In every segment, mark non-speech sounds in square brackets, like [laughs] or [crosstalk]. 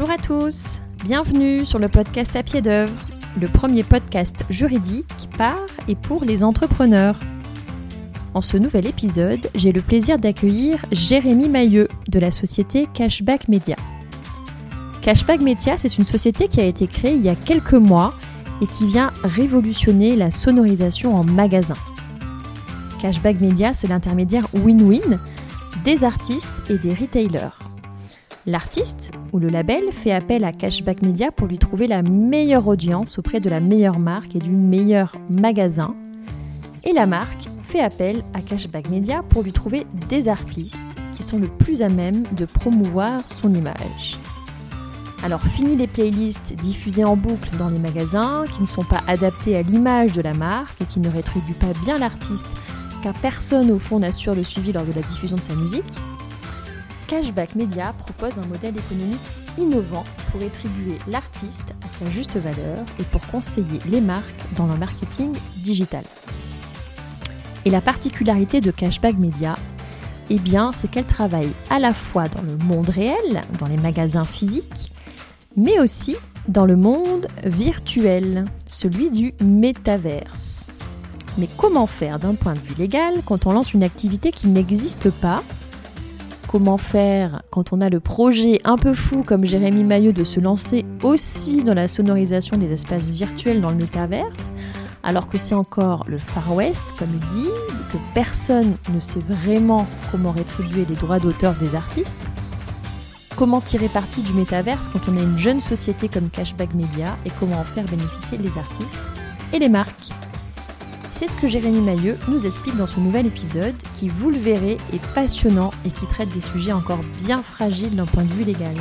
Bonjour à tous, bienvenue sur le podcast à pied d'œuvre, le premier podcast juridique par et pour les entrepreneurs. En ce nouvel épisode, j'ai le plaisir d'accueillir Jérémy Mailleux de la société Cashback Media. Cashback Media, c'est une société qui a été créée il y a quelques mois et qui vient révolutionner la sonorisation en magasin. Cashback Media, c'est l'intermédiaire win-win des artistes et des retailers. L'artiste ou le label fait appel à Cashback Media pour lui trouver la meilleure audience auprès de la meilleure marque et du meilleur magasin. Et la marque fait appel à Cashback Media pour lui trouver des artistes qui sont le plus à même de promouvoir son image. Alors fini les playlists diffusées en boucle dans les magasins, qui ne sont pas adaptées à l'image de la marque et qui ne rétribuent pas bien l'artiste, car personne au fond n'assure le suivi lors de la diffusion de sa musique. Cashback Media propose un modèle économique innovant pour rétribuer l'artiste à sa juste valeur et pour conseiller les marques dans leur marketing digital. Et la particularité de Cashback Media, eh bien, c'est qu'elle travaille à la fois dans le monde réel, dans les magasins physiques, mais aussi dans le monde virtuel, celui du métaverse. Mais comment faire d'un point de vue légal quand on lance une activité qui n'existe pas Comment faire quand on a le projet un peu fou comme Jérémy Mailleux de se lancer aussi dans la sonorisation des espaces virtuels dans le métaverse alors que c'est encore le Far West, comme il dit, que personne ne sait vraiment comment rétribuer les droits d'auteur des artistes? Comment tirer parti du métaverse quand on est une jeune société comme Cashback Media et comment en faire bénéficier les artistes et les marques? C'est ce que Jérémy Mailleux nous explique dans ce nouvel épisode qui, vous le verrez, est passionnant et qui traite des sujets encore bien fragiles d'un point de vue légal.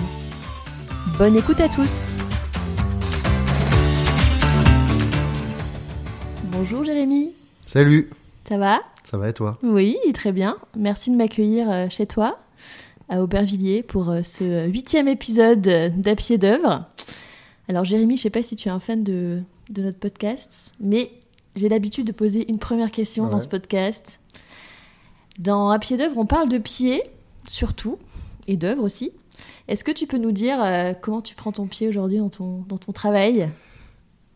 Bonne écoute à tous Bonjour Jérémy Salut Ça va? Ça va et toi? Oui, très bien. Merci de m'accueillir euh, chez toi à Aubervilliers pour euh, ce huitième épisode d'À pied d'œuvre. Alors Jérémy, je sais pas si tu es un fan de, de notre podcast, mais j'ai l'habitude de poser une première question Ouais. dans ce podcast. Dans À pied d'œuvre, on parle de pied, surtout, et d'œuvre aussi. Est-ce que tu peux nous dire euh, comment tu prends ton pied aujourd'hui dans ton, dans ton travail?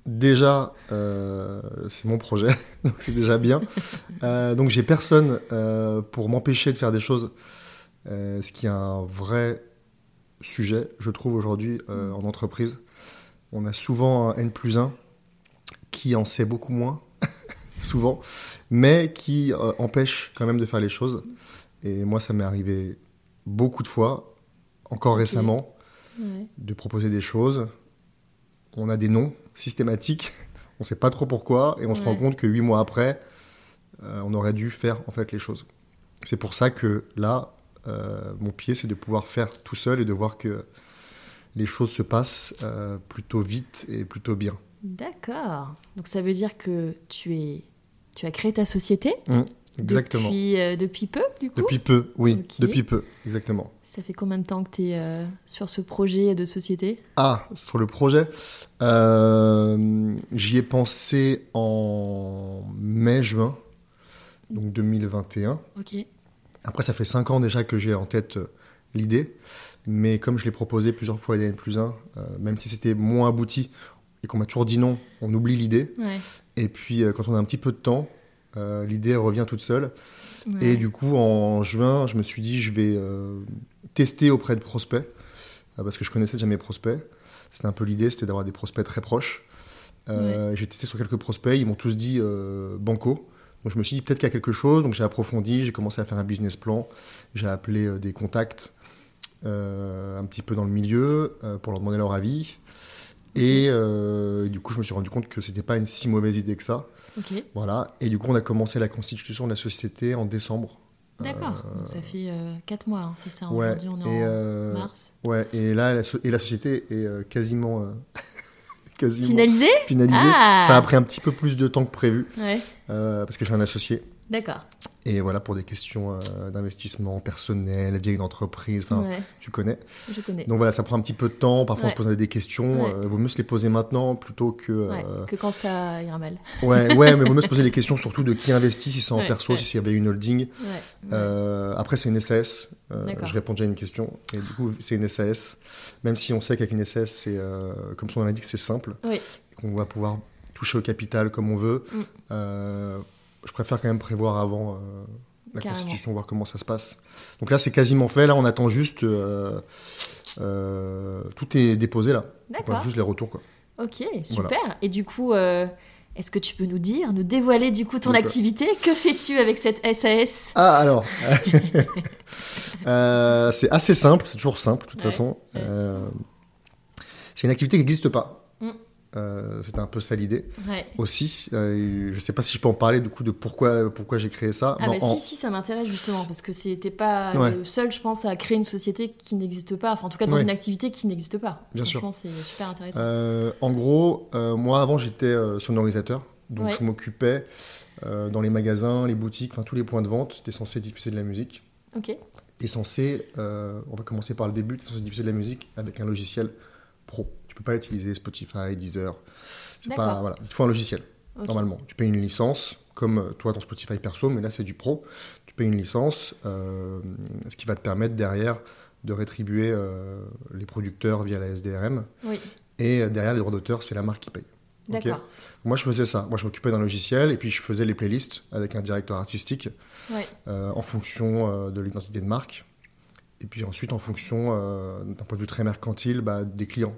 Déjà, euh, c'est mon projet, [laughs] donc c'est déjà bien. Euh, donc j'ai personne pour m'empêcher de faire des choses, ce qui est un vrai sujet, je trouve, aujourd'hui en entreprise. On a souvent un N plus 1 qui en sait beaucoup moins, [laughs] souvent, mais qui euh, empêche quand même de faire les choses. Et moi, ça m'est arrivé beaucoup de fois, encore récemment. Ouais. de proposer des choses. On a des noms systématiques, [laughs] on ne sait pas trop pourquoi, et on se rend compte que huit mois après, euh, on aurait dû faire en fait les choses. C'est pour ça que là, euh, mon pied, c'est de pouvoir faire tout seul et de voir que les choses se passent plutôt vite et plutôt bien. D'accord. Donc ça veut dire que tu es, tu as créé ta société Exactement. Depuis, depuis, euh, depuis peu, du coup? peu, oui, depuis peu, exactement. Ça fait combien de temps que tu es sur ce projet de société? Ah, sur le projet, euh, j'y ai pensé en mai-juin, donc 2021. Ok. Après, ça fait 5 ans déjà que j'ai en tête euh, l'idée, mais comme je l'ai proposé plusieurs fois à N plus 1, même si c'était moins abouti et qu'on m'a toujours dit non, on oublie l'idée. Ouais. Et puis, euh, quand on a un petit peu de temps, euh, l'idée revient toute seule. Ouais. Et du coup, en juin, je me suis dit, je vais euh, tester auprès de prospects, parce que je connaissais déjà mes prospects. C'était un peu l'idée, c'était d'avoir des prospects très proches. Euh, J'ai testé sur quelques prospects, ils m'ont tous dit euh, banco. Donc je me suis dit peut-être qu'il y a quelque chose, donc j'ai approfondi, j'ai commencé à faire un business plan, j'ai appelé euh, des contacts un petit peu dans le milieu pour leur demander leur avis. Et euh, du coup, je me suis rendu compte que c'était pas une si mauvaise idée que ça. Voilà. Et du coup, on a commencé la constitution de la société en décembre. D'accord. Donc ça fait 4 mois, hein, c'est ça. Ouais. Aujourd'hui, on est Et, en euh, mars. Ouais. Et là, la, so- et la société est euh, quasiment, euh, [laughs] quasiment Finalisé finalisée. Ah Ça a pris un petit peu plus de temps que prévu Ouais. euh, parce que j'ai un associé. D'accord. Et voilà, pour des questions euh, d'investissement personnel, vieille d'entreprise, enfin, Ouais, tu connais. je connais. Donc voilà, ça prend un petit peu de temps. Parfois, on se pose des questions. Ouais. euh, vaut mieux se les poser maintenant plutôt que. Euh, que quand ça ira mal. [laughs] ouais, ouais, mais vaut mieux se poser les questions surtout de qui investit, si c'est en perso, si c'est avec une holding. Euh, après, c'est une SAS. Je réponds déjà à une question. Et du coup, c'est une SAS. Même si on sait qu'avec une SAS, c'est, comme son nom l'indique, c'est simple. Oui. Et qu'on va pouvoir toucher au capital comme on veut. Mm. Je préfère quand même prévoir avant euh, la Carrément. constitution, voir comment ça se passe. Donc là, c'est quasiment fait. Là, on attend juste. euh, euh, tout est déposé là. On attend D'accord. juste les retours. Quoi. Ok, super. Et du coup, est-ce que tu peux nous dire, nous dévoiler du coup ton Donc, activité? Que fais-tu avec cette SAS Ah, alors. [laughs] Euh, c'est assez simple, c'est toujours simple, de toute Ouais, façon. Euh, c'est une activité qui n'existe pas. Euh, C'était un peu ça l'idée Ouais. aussi. Euh, je sais pas si je peux en parler du coup de pourquoi, pourquoi j'ai créé ça. Ah bah en- si, si, ça m'intéresse justement, parce que c'était pas Ouais. le seul, je pense, à créer une société qui n'existe pas, enfin en tout cas dans Ouais. une activité qui n'existe pas. Bien sûr. C'est super intéressant. Euh, en gros, euh, moi avant j'étais sonorisateur, donc je m'occupais dans les magasins, les boutiques, enfin tous les points de vente, t'es censé diffuser de la musique. Ok, T'es censé, on va commencer par le début, t'es censé diffuser de la musique avec un logiciel pro. Tu peux pas utiliser Spotify, Deezer. C'est pas, voilà, il faut un logiciel. Normalement, tu payes une licence, comme euh, toi dans Spotify perso, mais là c'est du pro. Tu payes une licence, euh, ce qui va te permettre derrière de rétribuer euh, les producteurs via la SDRM. Oui, Et derrière, les droits d'auteur, c'est la marque qui paye. Ok. d'accord. Moi, je faisais ça. Moi, je m'occupais d'un logiciel et puis je faisais les playlists avec un directeur artistique Ouais, euh, en fonction euh, de l'identité de marque. Et puis ensuite, en fonction, euh, d'un point de vue très mercantile, bah, des clients.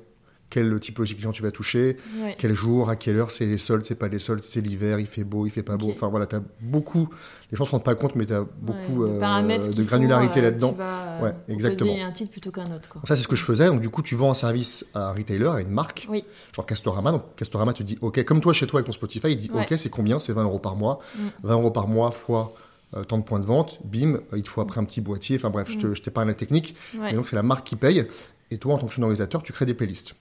Quelle typologie de client tu vas toucher, ouais. quel jour, à quelle heure, c'est les soldes, c'est pas les soldes, c'est l'hiver, il fait beau, il fait pas beau. Enfin voilà, tu as beaucoup, les gens se rendent pas compte, mais tu as beaucoup Ouais, de euh, granularité euh, là-dedans. euh, Ouais, exactement. un titre plutôt qu'un autre. Quoi. Donc ça, c'est ce que je faisais. Donc du coup, tu vends un service à un retailer, à une marque, Oui, genre Castorama. Donc Castorama te dit, OK, comme toi chez toi avec ton Spotify, il dit. OK, c'est combien? C'est 20 euros par mois. Mm. 20 euros par mois fois euh, tant de points de vente, bim, euh, il te faut après un petit boîtier. Enfin bref, je te- je t'épargne la technique. ouais. Et donc c'est la marque qui paye. Et toi, en tant que sonorisateur, tu crées des playlists.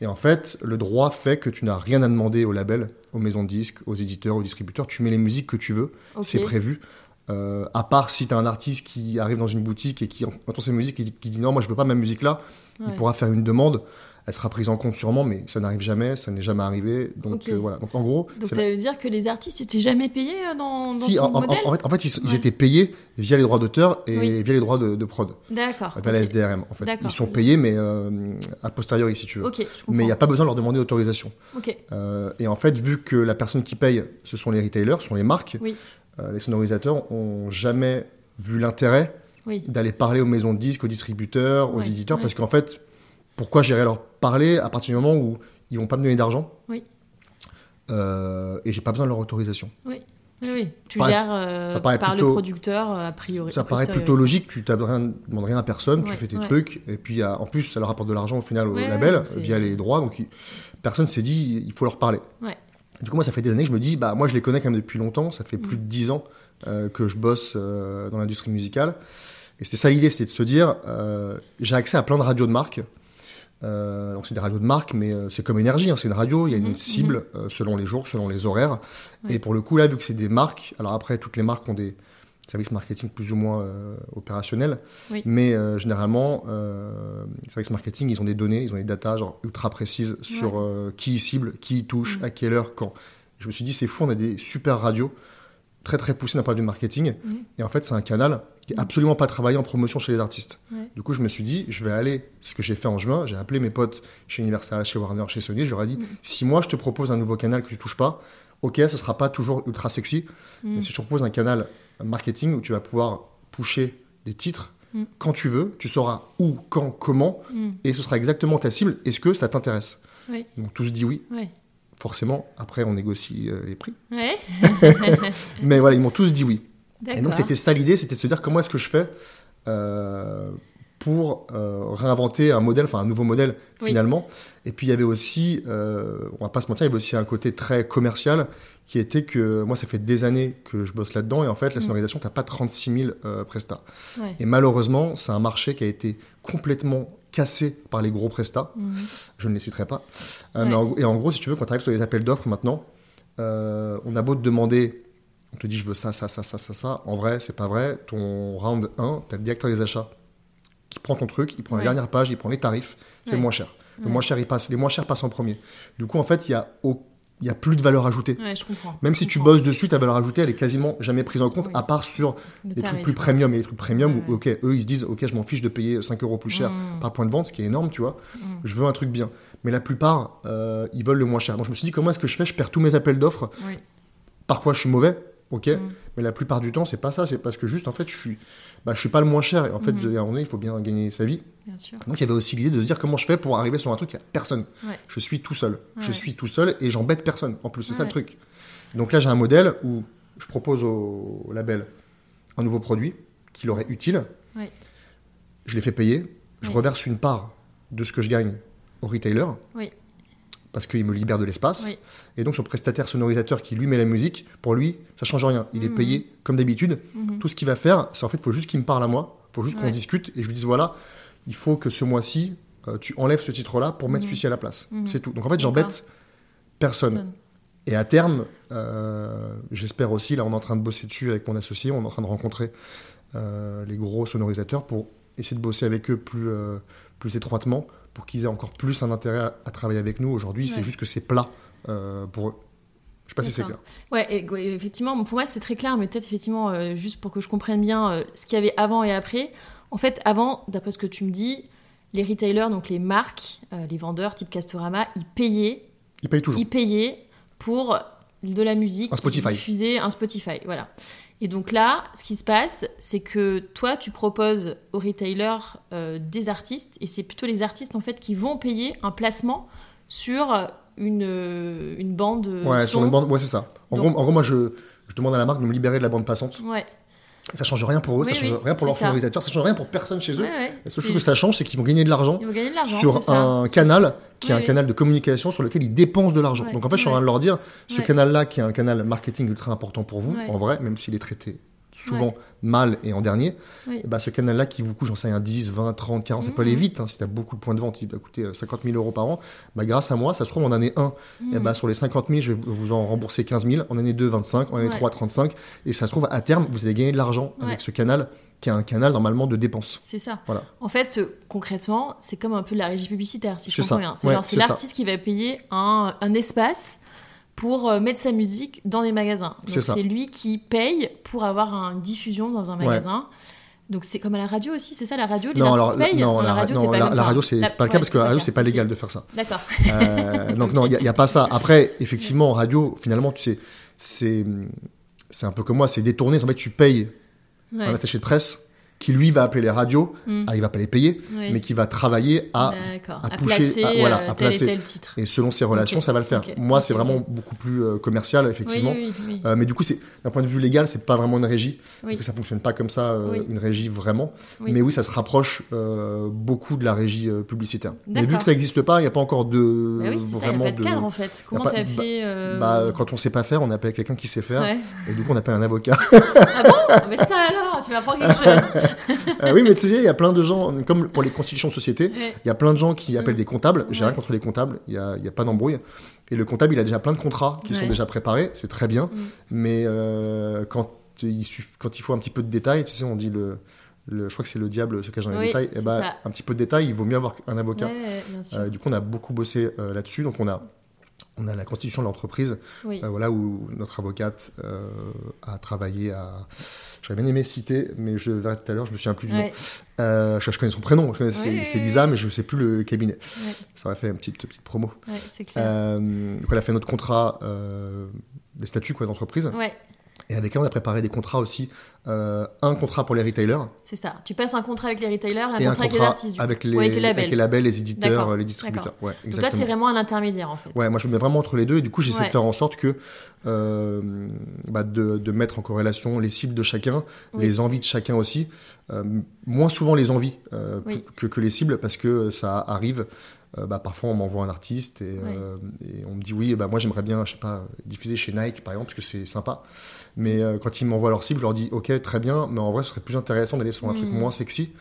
Et en fait, le droit fait que tu n'as rien à demander au label, aux maisons de disques, aux éditeurs, aux distributeurs. Tu mets les musiques que tu veux, c'est prévu. Euh, à part si tu as un artiste qui arrive dans une boutique et qui entend ses musiques et qui, qui dit non, moi je veux pas ma musique là, Ouais. il pourra faire une demande. Elle sera prise en compte sûrement, mais ça n'arrive jamais, ça n'est jamais arrivé. Donc euh, voilà. Donc en gros, Donc ça veut dire que les artistes étaient jamais payés euh, dans, dans si, ton en, modèle en fait, en fait, ils, étaient payés via les droits d'auteur et Oui. via les droits de, de prod, D'accord. via la. SDRM. En fait, ils sont payés, mais euh, a posteriori, si tu veux. Ok, je comprends. mais il n'y a pas besoin de leur demander d'autorisation. Ok, Euh, et en fait, vu que la personne qui paye, ce sont les retailers, ce sont les marques, Oui. euh, les sonorisateurs ont jamais vu l'intérêt oui. d'aller parler aux maisons de disques, aux distributeurs, aux Ouais, éditeurs, ouais. parce qu'en fait, pourquoi j'irais leur parler à partir du moment où ils vont pas me donner d'argent Oui. Euh, et j'ai pas besoin de leur autorisation. Oui, oui. Tu paraît- gères euh, ça paraît par plutôt- le producteur, euh, a priori. Ça paraît plutôt logique, tu ne demandes rien à personne, tu fais tes ouais. trucs, et puis euh, en plus, ça leur apporte de l'argent au final au Ouais, label, via les droits, donc il- personne s'est dit, il faut leur parler. Du coup, moi, ça fait des années que je me dis, bah, moi, je les connais quand même depuis longtemps, ça fait plus Mm. de 10 ans euh, que je bosse euh, dans l'industrie musicale. Et c'était ça l'idée, c'était de se dire, j'ai accès à plein de radios de marque. Euh, donc c'est des radios de marque, mais euh, c'est comme énergie, hein, c'est une radio, il y a Mhm, une cible euh, selon les jours, selon les horaires. Ouais. Et pour le coup, là, vu que c'est des marques, alors après, toutes les marques ont des services marketing plus ou moins opérationnels, Oui. mais généralement, les services marketing, ils ont des données, ils ont des datas genre, ultra précises sur qui ils ciblent, qui ils touchent, Mhm. à quelle heure, quand. Je me suis dit, c'est fou, on a des super radios, très très poussées d'un point de vue marketing, Mhm. et en fait, c'est un canal qui est Mhm. absolument pas travaillé en promotion chez les artistes. Ouais. Du coup, je me suis dit, je vais aller, c'est ce que j'ai fait en juin, j'ai appelé mes potes chez Universal, chez Warner, chez Sony, je leur ai dit, Mhm. si moi je te propose un nouveau canal que tu touches pas, ok, ce sera pas toujours ultra sexy, Mm. mais si je te propose un canal marketing où tu vas pouvoir pusher des titres Mm. quand tu veux, tu sauras où, quand, comment, Mm. et ce sera exactement ta cible. Est-ce que ça t'intéresse? Oui. Ils m'ont tous dit oui. Forcément, après on négocie euh, les prix. Ouais. [laughs] Mais voilà, ils m'ont tous dit oui. Et donc c'était ça l'idée, c'était de se dire comment est-ce que je fais euh, pour euh, réinventer un modèle, enfin un nouveau modèle Oui. finalement. Et puis il y avait aussi, on va pas se mentir, il y avait aussi un côté très commercial qui était que moi ça fait des années que je bosse là-dedans et en fait la Mm. sonorisation t'as pas 36 000 euh, prestats. Ouais. Et malheureusement c'est un marché qui a été complètement cassé par les gros prestats. Mhm. Je ne les citerai pas. Euh, Ouais. mais en, et en gros, si tu veux, quand tu arrives sur les appels d'offres maintenant, euh, on a beau te demander on te dit je veux ça, ça, ça, ça, ça, ça. En vrai, c'est pas vrai. Ton round 1, tu as le directeur des achats qui prend ton truc, il prend la dernière page, il prend les tarifs, c'est Ouais. le moins cher. Le moins cher, il passe, les moins chers passent en premier. Du coup, en fait, il y a, au- il y a plus de valeur ajoutée. Ouais, je comprends. Même Je si tu bosses dessus, ta valeur ajoutée, elle est quasiment jamais prise en compte, Oui. à part sur Le les tarif, trucs plus premium et les trucs premium Ouais, où, ok, eux, ils se disent, ok, je m'en fiche de payer 5 euros plus cher Mm. par point de vente, ce qui est énorme, tu vois. Mm. Je veux un truc bien. Mais la plupart, euh, ils veulent le moins cher. Donc je me suis dit, comment est-ce que je fais? Je perds tous mes appels d'offres. Oui. Parfois, je suis mauvais, ok. Mm. Mais la plupart du temps, c'est pas ça. C'est parce que juste, en fait, je suis, bah, je suis pas le moins cher. Et en fait, à un moment donné, il faut bien gagner sa vie. Bien sûr. Donc il y avait aussi l'idée de se dire comment je fais pour arriver sur un truc, il n'y a personne? Ouais. Je suis tout seul. Je suis tout seul et j'embête personne. En plus, c'est ça le truc. Donc là, j'ai un modèle où je propose au, au label un nouveau produit qui leur est utile. Je les fais payer. Je reverse une part de ce que je gagne au retailer. Oui. Parce qu'il me libère de l'espace. Oui. Et donc, son prestataire sonorisateur qui lui met la musique, pour lui, ça change rien. Il est Mhm. payé comme d'habitude. Mhm. Tout ce qu'il va faire, c'est en fait, il faut juste qu'il me parle à moi. Il faut juste qu'on discute et je lui dise voilà, il faut que ce mois-ci, euh, tu enlèves ce titre-là pour mettre celui-ci à la place. Mhm. C'est tout. Donc en fait, j'embête personne. Personne. Et à terme, euh, j'espère aussi, là, on est en train de bosser dessus avec mon associé, on est en train de rencontrer euh, les gros sonorisateurs pour essayer de bosser avec eux plus, plus étroitement, pour qu'ils aient encore plus un intérêt à, à travailler avec nous. Aujourd'hui, c'est juste que c'est plat euh, pour eux. Je sais pas si c'est clair. Ouais, et- ouais, effectivement, pour moi c'est très clair, mais peut-être effectivement, euh, juste pour que je comprenne bien euh, ce qu'il y avait avant et après. En fait, avant, d'après ce que tu me dis, les retailers, donc les marques, les vendeurs type Castorama, ils payaient, Ils payent toujours. ils payaient pour de la musique Un Spotify. diffusée, un Spotify, voilà. Et donc là, ce qui se passe, c'est que toi, tu proposes aux retailers euh, des artistes, et c'est plutôt les artistes en fait qui vont payer un placement sur une, euh, une bande Ouais, son. sur une bande, ouais, c'est ça. En, Donc- gros, en gros, moi, je, je demande à la marque de me libérer de la bande passante. Ouais. Ça change rien pour eux, Oui, ça change oui, rien pour leur c'est ça. change rien pour personne chez eux. Ouais. La seule chose que ça change, c'est qu'ils vont gagner de l'argent sur ça. un canal qui est un canal de communication sur lequel ils dépensent de l'argent. Donc en fait, je suis en train de leur dire, ce canal-là, qui est un canal marketing ultra important pour vous, en vrai, même s'il est traité souvent mal et en dernier, Oui. eh ben, ce canal-là qui vous coûte, j'en sais rien, 10, 20, 30, 40, ça peut Mhm. aller vite. hein. si tu as beaucoup de points de vente, il va coûter euh, 50 000 euros par an. Bah, grâce à moi, ça se trouve en année 1, Mhm. eh ben, sur les 50 000, je vais vous en rembourser 15 000. En année 2, 25. En année Ouais. 3, 35. Et ça se trouve, à terme, vous allez gagner de l'argent Ouais. avec ce canal, qui est un canal normalement de dépenses. C'est ça. Voilà. En fait, euh, concrètement, c'est comme un peu de la régie publicitaire, si je comprends ça. bien. C'est Ouais, l'artiste qui va payer un, un espace pour euh, mettre sa musique dans des magasins. C'est lui qui paye pour avoir une diffusion dans un Ouais. magasin. Donc c'est comme à la radio aussi, c'est ça la radio Les Non, alors, payent non, Non, la, radio, non, c'est pas la- radio, c'est La- pas le ouais, cas parce que la radio, c'est pas légal de faire ça. D'accord. Euh, [laughs] donc non, il n'y a, pas ça. Après, effectivement, en radio, finalement, tu sais, c'est c'est un peu comme moi, c'est détourné. En fait, tu payes Ouais. un attaché de presse qui lui va appeler les radios. Mm. Alors, il va pas les payer, mais qui va travailler à à placer à- voilà, euh, à tel placer. et tel titre. et selon ses relations, ça va le faire. Moi, c'est vraiment beaucoup plus euh, commercial, effectivement. Oui, oui, oui. Euh, mais du coup, c'est d'un point de vue légal, c'est pas vraiment une régie, parce que ça fonctionne pas comme ça, euh, une régie vraiment. Mais oui, ça se rapproche beaucoup de la régie publicitaire. Mais vu que ça n'existe pas, il n'y a pas encore de Bah ça, a pas de de. cadre en fait. Comment pas- t'as bah- fait Bah, quand on sait pas faire, on appelle quelqu'un qui sait faire, ouais. et du coup, on appelle un avocat. Ah bon? Ah, Mais ça alors, tu m'apprends quelque [laughs] chose. Euh, oui, mais tu sais, il y a plein de gens, comme pour les constitutions de société, il y a plein de gens qui appellent Mm. des comptables. J'ai rien contre les comptables, il n'y a, y a pas d'embrouille. Et le comptable, il a déjà plein de contrats qui sont déjà préparés, c'est très bien. Mm. Mais euh, quand, il suff- quand il faut un petit peu de détails, tu sais, on dit le. le- je crois que c'est le diable se cache dans les Oui, détails. Et c'est ben, un petit peu de détails, il vaut mieux avoir un avocat. Ouais. Euh, du coup, on a beaucoup bossé euh, là-dessus. Donc, on a, on a la constitution de l'entreprise, oui. euh, voilà, où notre avocate euh, a travaillé à. J'aurais bien aimé citer, mais je verrai tout à l'heure, je me souviens plus du nom. Euh, je, je connais son prénom, je connais- c'est Lisa, mais je ne sais plus le cabinet. ouais, Ça aurait fait une petite, petite promo. clair. Donc, elle a fait notre contrat, les statuts quoi, d'entreprise. Et avec elle, on a préparé des contrats aussi. Euh, un contrat pour les retailers c'est ça. Tu passes un contrat avec les retailers, un et un contrat avec les artistes. avec les, avec les labels. avec les labels, les éditeurs, euh, les distributeurs. Ouais, Donc toi, exactement. tu es vraiment un intermédiaire en fait. Ouais, moi je me mets vraiment entre les deux et du coup j'essaie Ouais. de faire en sorte que euh, bah, de, de mettre en corrélation les cibles de chacun, Oui. les envies de chacun aussi, Euh, moins souvent les envies Oui. que, que les cibles parce que ça arrive euh, bah, parfois on m'envoie un artiste et, euh, et on me dit oui, bah, moi j'aimerais bien, je sais pas, diffuser chez Nike par exemple, parce que c'est sympa. Mais euh, quand ils m'envoient leur cible, je leur dis ok, très bien, mais en vrai ce serait plus intéressant d'aller sur un truc Mm. moins sexy.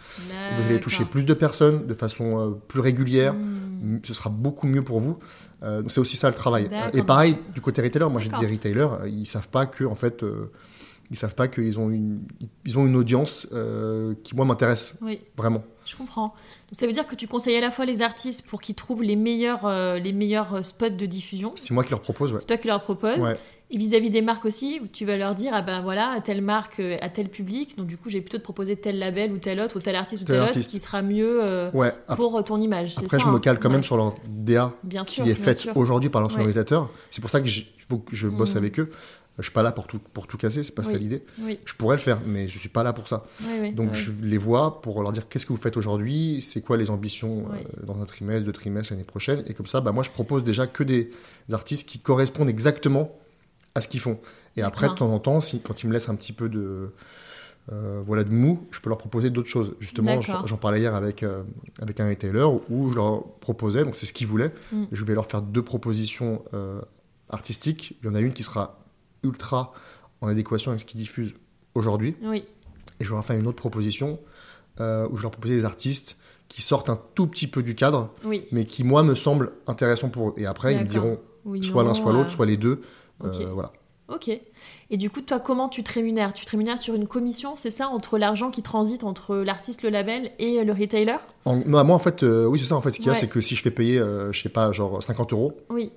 Vous allez toucher plus de personnes de façon euh, plus régulière. Hmm. Ce sera beaucoup mieux pour vous. Euh, c'est aussi ça le travail. Et pareil du côté retailer, moi j'ai des retailers, ils savent pas que en fait, ils savent pas qu'ils ont une, ils ont une audience euh, qui moi m'intéresse Oui, vraiment. je comprends. Donc, ça veut dire que tu conseilles à la fois les artistes pour qu'ils trouvent les meilleurs, euh, les meilleurs spots de diffusion. C'est moi qui leur propose. Ouais. C'est toi qui leur proposes. Ouais. Et vis-à-vis des marques aussi, tu vas leur dire, ah ben voilà, à telle marque, euh, à tel public, donc du coup, j'ai plutôt te proposer tel label ou tel autre, ou tel artiste ou Tel tel, artiste. autre, qui sera mieux euh, Ouais. Ap- pour euh, ton image. Après, ça, je me hein cale quand Ouais. même sur leur DA Bien sûr, qui est faite aujourd'hui par Ouais. l'insonorisateur. C'est pour ça que il faut que je bosse Mm. avec eux. Je suis pas là pour tout, pour tout casser, c'est pas ça l'idée. Oui, Je pourrais le faire, mais je suis pas là pour ça. oui, oui. Donc ouais. je les vois pour leur dire qu'est-ce que vous faites aujourd'hui, c'est quoi les ambitions Oui. euh, dans un trimestre, deux trimestres, l'année prochaine? Et comme ça, bah, moi je propose déjà que des artistes qui correspondent exactement à ce qu'ils font. Et après, de temps en temps, si, quand ils me laissent un petit peu de, euh, voilà, de mou, je peux leur proposer d'autres choses. Justement, j'en parlais hier avec, euh, avec un retailer où je leur proposais, donc c'est ce qu'ils voulaient, Mm. je vais leur faire deux propositions euh, artistiques. Il y en a une qui sera ultra en adéquation avec ce qu'ils diffusent aujourd'hui. Oui, Et je leur fais une autre proposition où je leur proposais des artistes qui sortent un tout petit peu du cadre, oui. mais qui, moi, me semblent intéressants pour eux. Et après, ils me diront Oui, soit l'un, soit l'autre, soit les deux. Ok. Euh, voilà. Ok. Et du coup, toi, comment tu te rémunères? Tu te rémunères sur une commission, c'est ça, entre l'argent qui transite entre l'artiste, le label et le retailer? En- non, moi, en fait, euh, oui, c'est ça. En fait, ce qu'il y a, Ouais. c'est que si je fais payer, euh, je sais pas, genre 50 euros, Oui,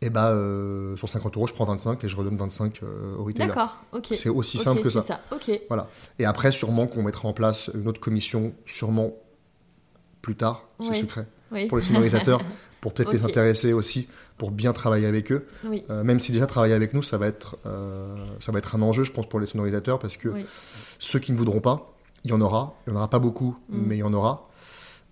et bah, euh, sur 50 euros, je prends 25 et je redonne 25 euh, au retailer. d'accord, ok. C'est aussi simple que c'est ça. Ok, Et après, sûrement qu'on mettra en place une autre commission, sûrement plus tard, c'est secret, oui. pour les sonorisateurs, [laughs] pour peut-être les intéresser aussi, pour bien travailler avec eux. oui, Euh, même si déjà travailler avec nous, ça va être, euh, ça va être un enjeu, je pense, pour les sonorisateurs, parce que oui. ceux qui ne voudront pas, il y en aura. Il n'y en aura pas beaucoup, Mm. mais il y en aura.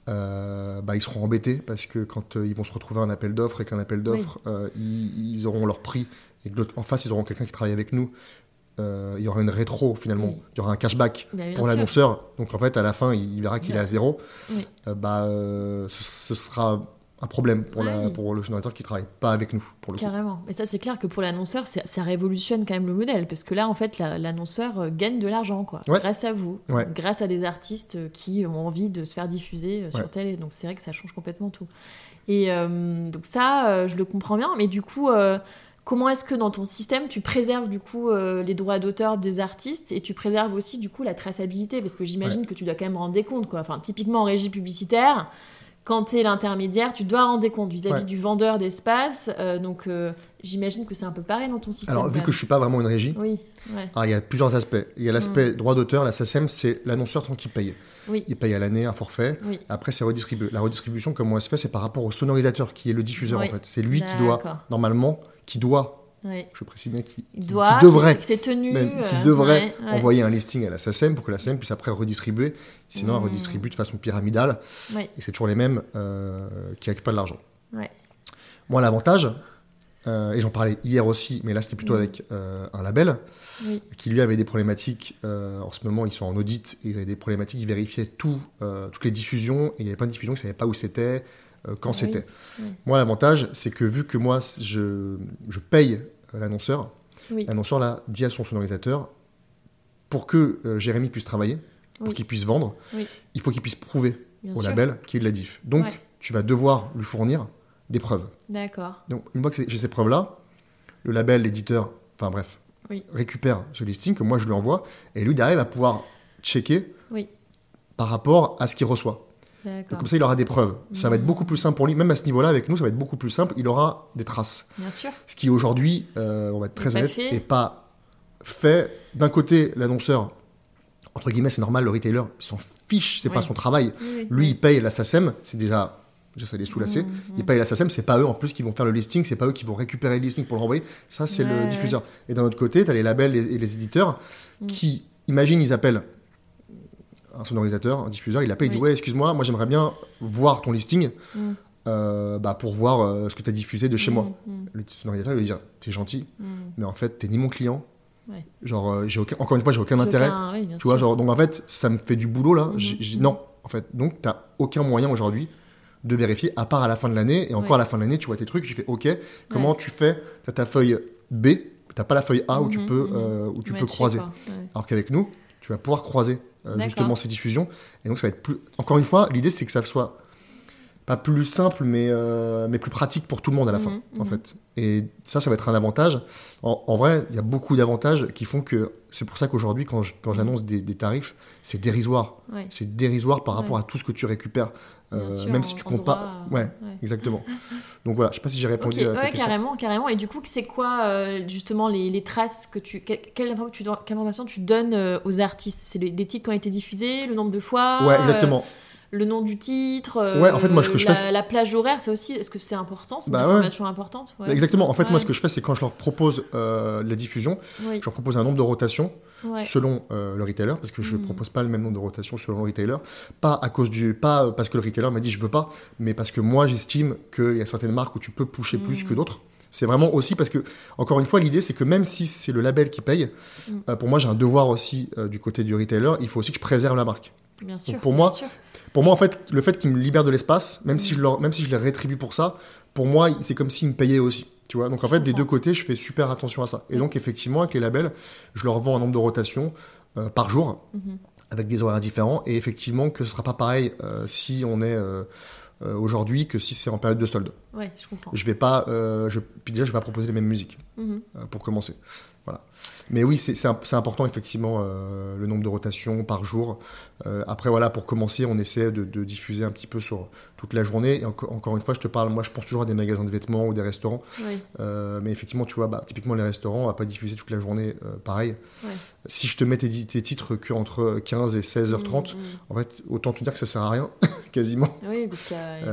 Euh, bah, ils seront embêtés parce que quand ils vont se retrouver à un appel d'offres et qu'un appel d'offres, ils, ils auront leur prix et en face, ils auront quelqu'un qui travaille avec nous. euh, il y aura une rétro finalement, Oui. il y aura un cashback Bah, pour l'annonceur. Donc en fait, à la fin, il, il verra qu'il est à zéro. Oui. Euh, bah, euh, ce, ce sera un problème pour, la, pour le sonorisateur qui travaille pas avec nous. Pour le coup. Carrément. Mais ça, c'est clair que pour l'annonceur, ça révolutionne quand même le modèle. Parce que là, en fait, la- l'annonceur euh, gagne de l'argent, quoi. Ouais. Grâce à vous. Ouais. Grâce à des artistes euh, qui ont envie de se faire diffuser euh, sur télé. Donc, c'est vrai que ça change complètement tout. Et euh, donc, ça, euh, je le comprends bien. Mais du coup. euh, Comment est-ce que dans ton système tu préserves du coup euh, les droits d'auteur des artistes et tu préserves aussi du coup la traçabilité? Parce que j'imagine que tu dois quand même rendre des comptes quoi. Enfin typiquement en régie publicitaire, quand tu es l'intermédiaire, tu dois rendre des comptes vis-à-vis Ouais. du vendeur d'espace. euh, donc euh, j'imagine que c'est un peu pareil dans ton système. Alors, vu que je suis pas vraiment une régie. Oui, ouais. Ah, il y a plusieurs aspects. Il y a l'aspect droit d'auteur, la SACEM, c'est l'annonceur tant qu'il paye. Oui. Il paye à l'année un forfait. Oui. Après, c'est redistribué. La redistribution, comment elle se fait C'est par rapport au sonorisateur qui est le diffuseur, en fait. C'est lui qui doit, normalement, qui doit, Oui. je précise bien, qui, qui- doit, qui devrait, tenu, même, qui euh, devrait ouais, ouais. envoyer un listing à la SACEM pour que la SACEM puisse après redistribuer. Sinon, elle Mm. redistribue de façon pyramidale. Et c'est toujours les mêmes euh, qui n'acquittent pas de l'argent. Ouais. Moi, l'avantage, euh, et j'en parlais hier aussi, mais là, c'était plutôt Mm. avec un label, qui lui avait des problématiques. en ce moment, ils sont en audit. Et ils avaient des problématiques. Ils vérifiaient tout, toutes les diffusions. Et il y avait plein de diffusions. Ils ne savaient pas où c'était, quand Ah oui, c'était. oui. Moi, l'avantage, c'est que vu que moi, je, je paye euh, l'annonceur, Oui. l'annonceur là dit à son sonorisateur pour que euh, Jérémy puisse travailler, pour qu'il puisse vendre, il faut qu'il puisse prouver Bien au sûr. label qu'il la diff. Donc, Ouais. tu vas devoir lui fournir des preuves. D'accord. Donc, une fois que j'ai ces preuves-là, le label, l'éditeur, enfin bref, récupère ce listing que moi je lui envoie et lui derrière va pouvoir checker Oui. par rapport à ce qu'il reçoit. Comme ça, il aura des preuves. Ça va être Mhm. beaucoup plus simple pour lui, même à ce niveau-là, avec nous, ça va être beaucoup plus simple. Il aura des traces. Bien sûr. Ce qui aujourd'hui, euh, on va être très pas honnête, n'est pas fait. D'un côté, l'annonceur, entre guillemets, c'est normal, le retailer, il s'en fiche, c'est pas Oui. son travail. Oui, Lui, il paye la SACEM, c'est déjà. déjà, Ça les soulager. Mhm, Il paye la SACEM, c'est pas eux en plus qui vont faire le listing, c'est pas eux qui vont récupérer le listing pour le renvoyer. Ça, c'est Ouais, le ouais. diffuseur. Et d'un autre côté, tu as les labels et et les éditeurs Mm. qui, imagine, ils appellent un sonorisateur, un diffuseur, il appelle, il dit. Ouais, excuse-moi, moi j'aimerais bien voir ton listing Mm. euh, bah, pour voir euh, ce que tu as diffusé de chez moi. Mm, mm, Le sonorisateur, lui dire T'es gentil, mm. mais en fait, t'es ni mon client. Ouais. Genre, euh, j'ai encore une fois, j'ai aucun intérêt. aucun- oui, bien Tu vois, genre, donc en fait, ça me fait du boulot là. Mhm, mhm. Non, en fait, donc t'as aucun moyen aujourd'hui de vérifier, à part à la fin de l'année. Et encore Ouais. à la fin de l'année, tu vois tes trucs, tu fais OK, comment tu fais? T'as ta feuille B, t'as pas la feuille A où tu Mhm, peux, mhm. euh, où tu peux croiser. Alors qu'avec nous, tu vas pouvoir croiser euh, justement ces diffusions. Et donc ça va être plus. Encore une fois, l'idée c'est que ça soit pas plus simple, mais, euh, mais plus pratique pour tout le monde à la fin, Mhm, en mhm. fait. Et ça, ça va être un avantage. En, en vrai, il y a beaucoup d'avantages qui font que c'est pour ça qu'aujourd'hui, quand quand j'annonce des, des tarifs, c'est dérisoire. Ouais. C'est dérisoire par rapport Ouais. à tout ce que tu récupères, euh, sûr, même si tu comptes pas. Ouais, ouais. exactement. [laughs] Donc voilà, je sais pas si j'ai répondu à ta question. carrément, carrément. Et du coup, c'est quoi euh, justement les, les traces que tu, que- quelle, information tu, quelle information tu donnes aux artistes? C'est les, les titres qui ont été diffusés, le nombre de fois, Ouais, exactement. Le nom du titre, euh, Ouais, en fait, moi, ce que je la, fais, c'est- la plage horaire, ça aussi, est-ce que c'est important C'est Bah une ouais. information importante ouais. Exactement. En fait, moi, ce que je fais, c'est quand je leur propose euh, la diffusion, Oui, je leur propose un nombre de rotations selon euh, le retailer, parce que je ne Mhm. propose pas le même nombre de rotations selon le retailer, pas à cause du, pas euh, parce que le retailer m'a dit je veux pas, mais parce que moi j'estime qu'il y a certaines marques où tu peux pusher plus que d'autres. C'est vraiment aussi parce que, encore une fois, l'idée c'est que même si c'est le label qui paye, euh, pour moi j'ai un devoir aussi du côté du retailer, il faut aussi que je préserve la marque. Bien sûr. pour bien moi, sûr. Pour moi, en fait, le fait qu'ils me libèrent de l'espace, même, si Mhm. je leur, même si je les rétribue pour ça, pour moi, c'est comme s'ils me payaient aussi. Tu vois Donc en fait, des deux côtés, je fais super attention à ça. Et donc, effectivement, avec les labels, je leur vends un nombre de rotations euh, par jour, Mhm. avec des horaires différents. Et effectivement, que ce sera pas pareil euh, si on est euh, aujourd'hui que si c'est en période de solde. Ouais, je comprends. Je vais pas. je, puis déjà, je vais pas proposer les mêmes musiques Mhm. euh, pour commencer. Voilà. Mais oui, c'est c'est imp- c'est important effectivement euh, le nombre de rotations par jour. Euh, après voilà, pour commencer, on essaie de, de diffuser un petit peu sur toute la journée. Et encore une fois, je te parle, moi je pense toujours à des magasins de vêtements ou des restaurants. Oui, Euh, mais effectivement, tu vois, bah, typiquement les restaurants, on va pas diffuser toute la journée pareil. Ouais. Si je te mets tes, tes titres que entre 15 et 16h30, Mhm, mhm. en fait, autant te dire que ça sert à rien, [laughs] quasiment. Oui, parce qu'il y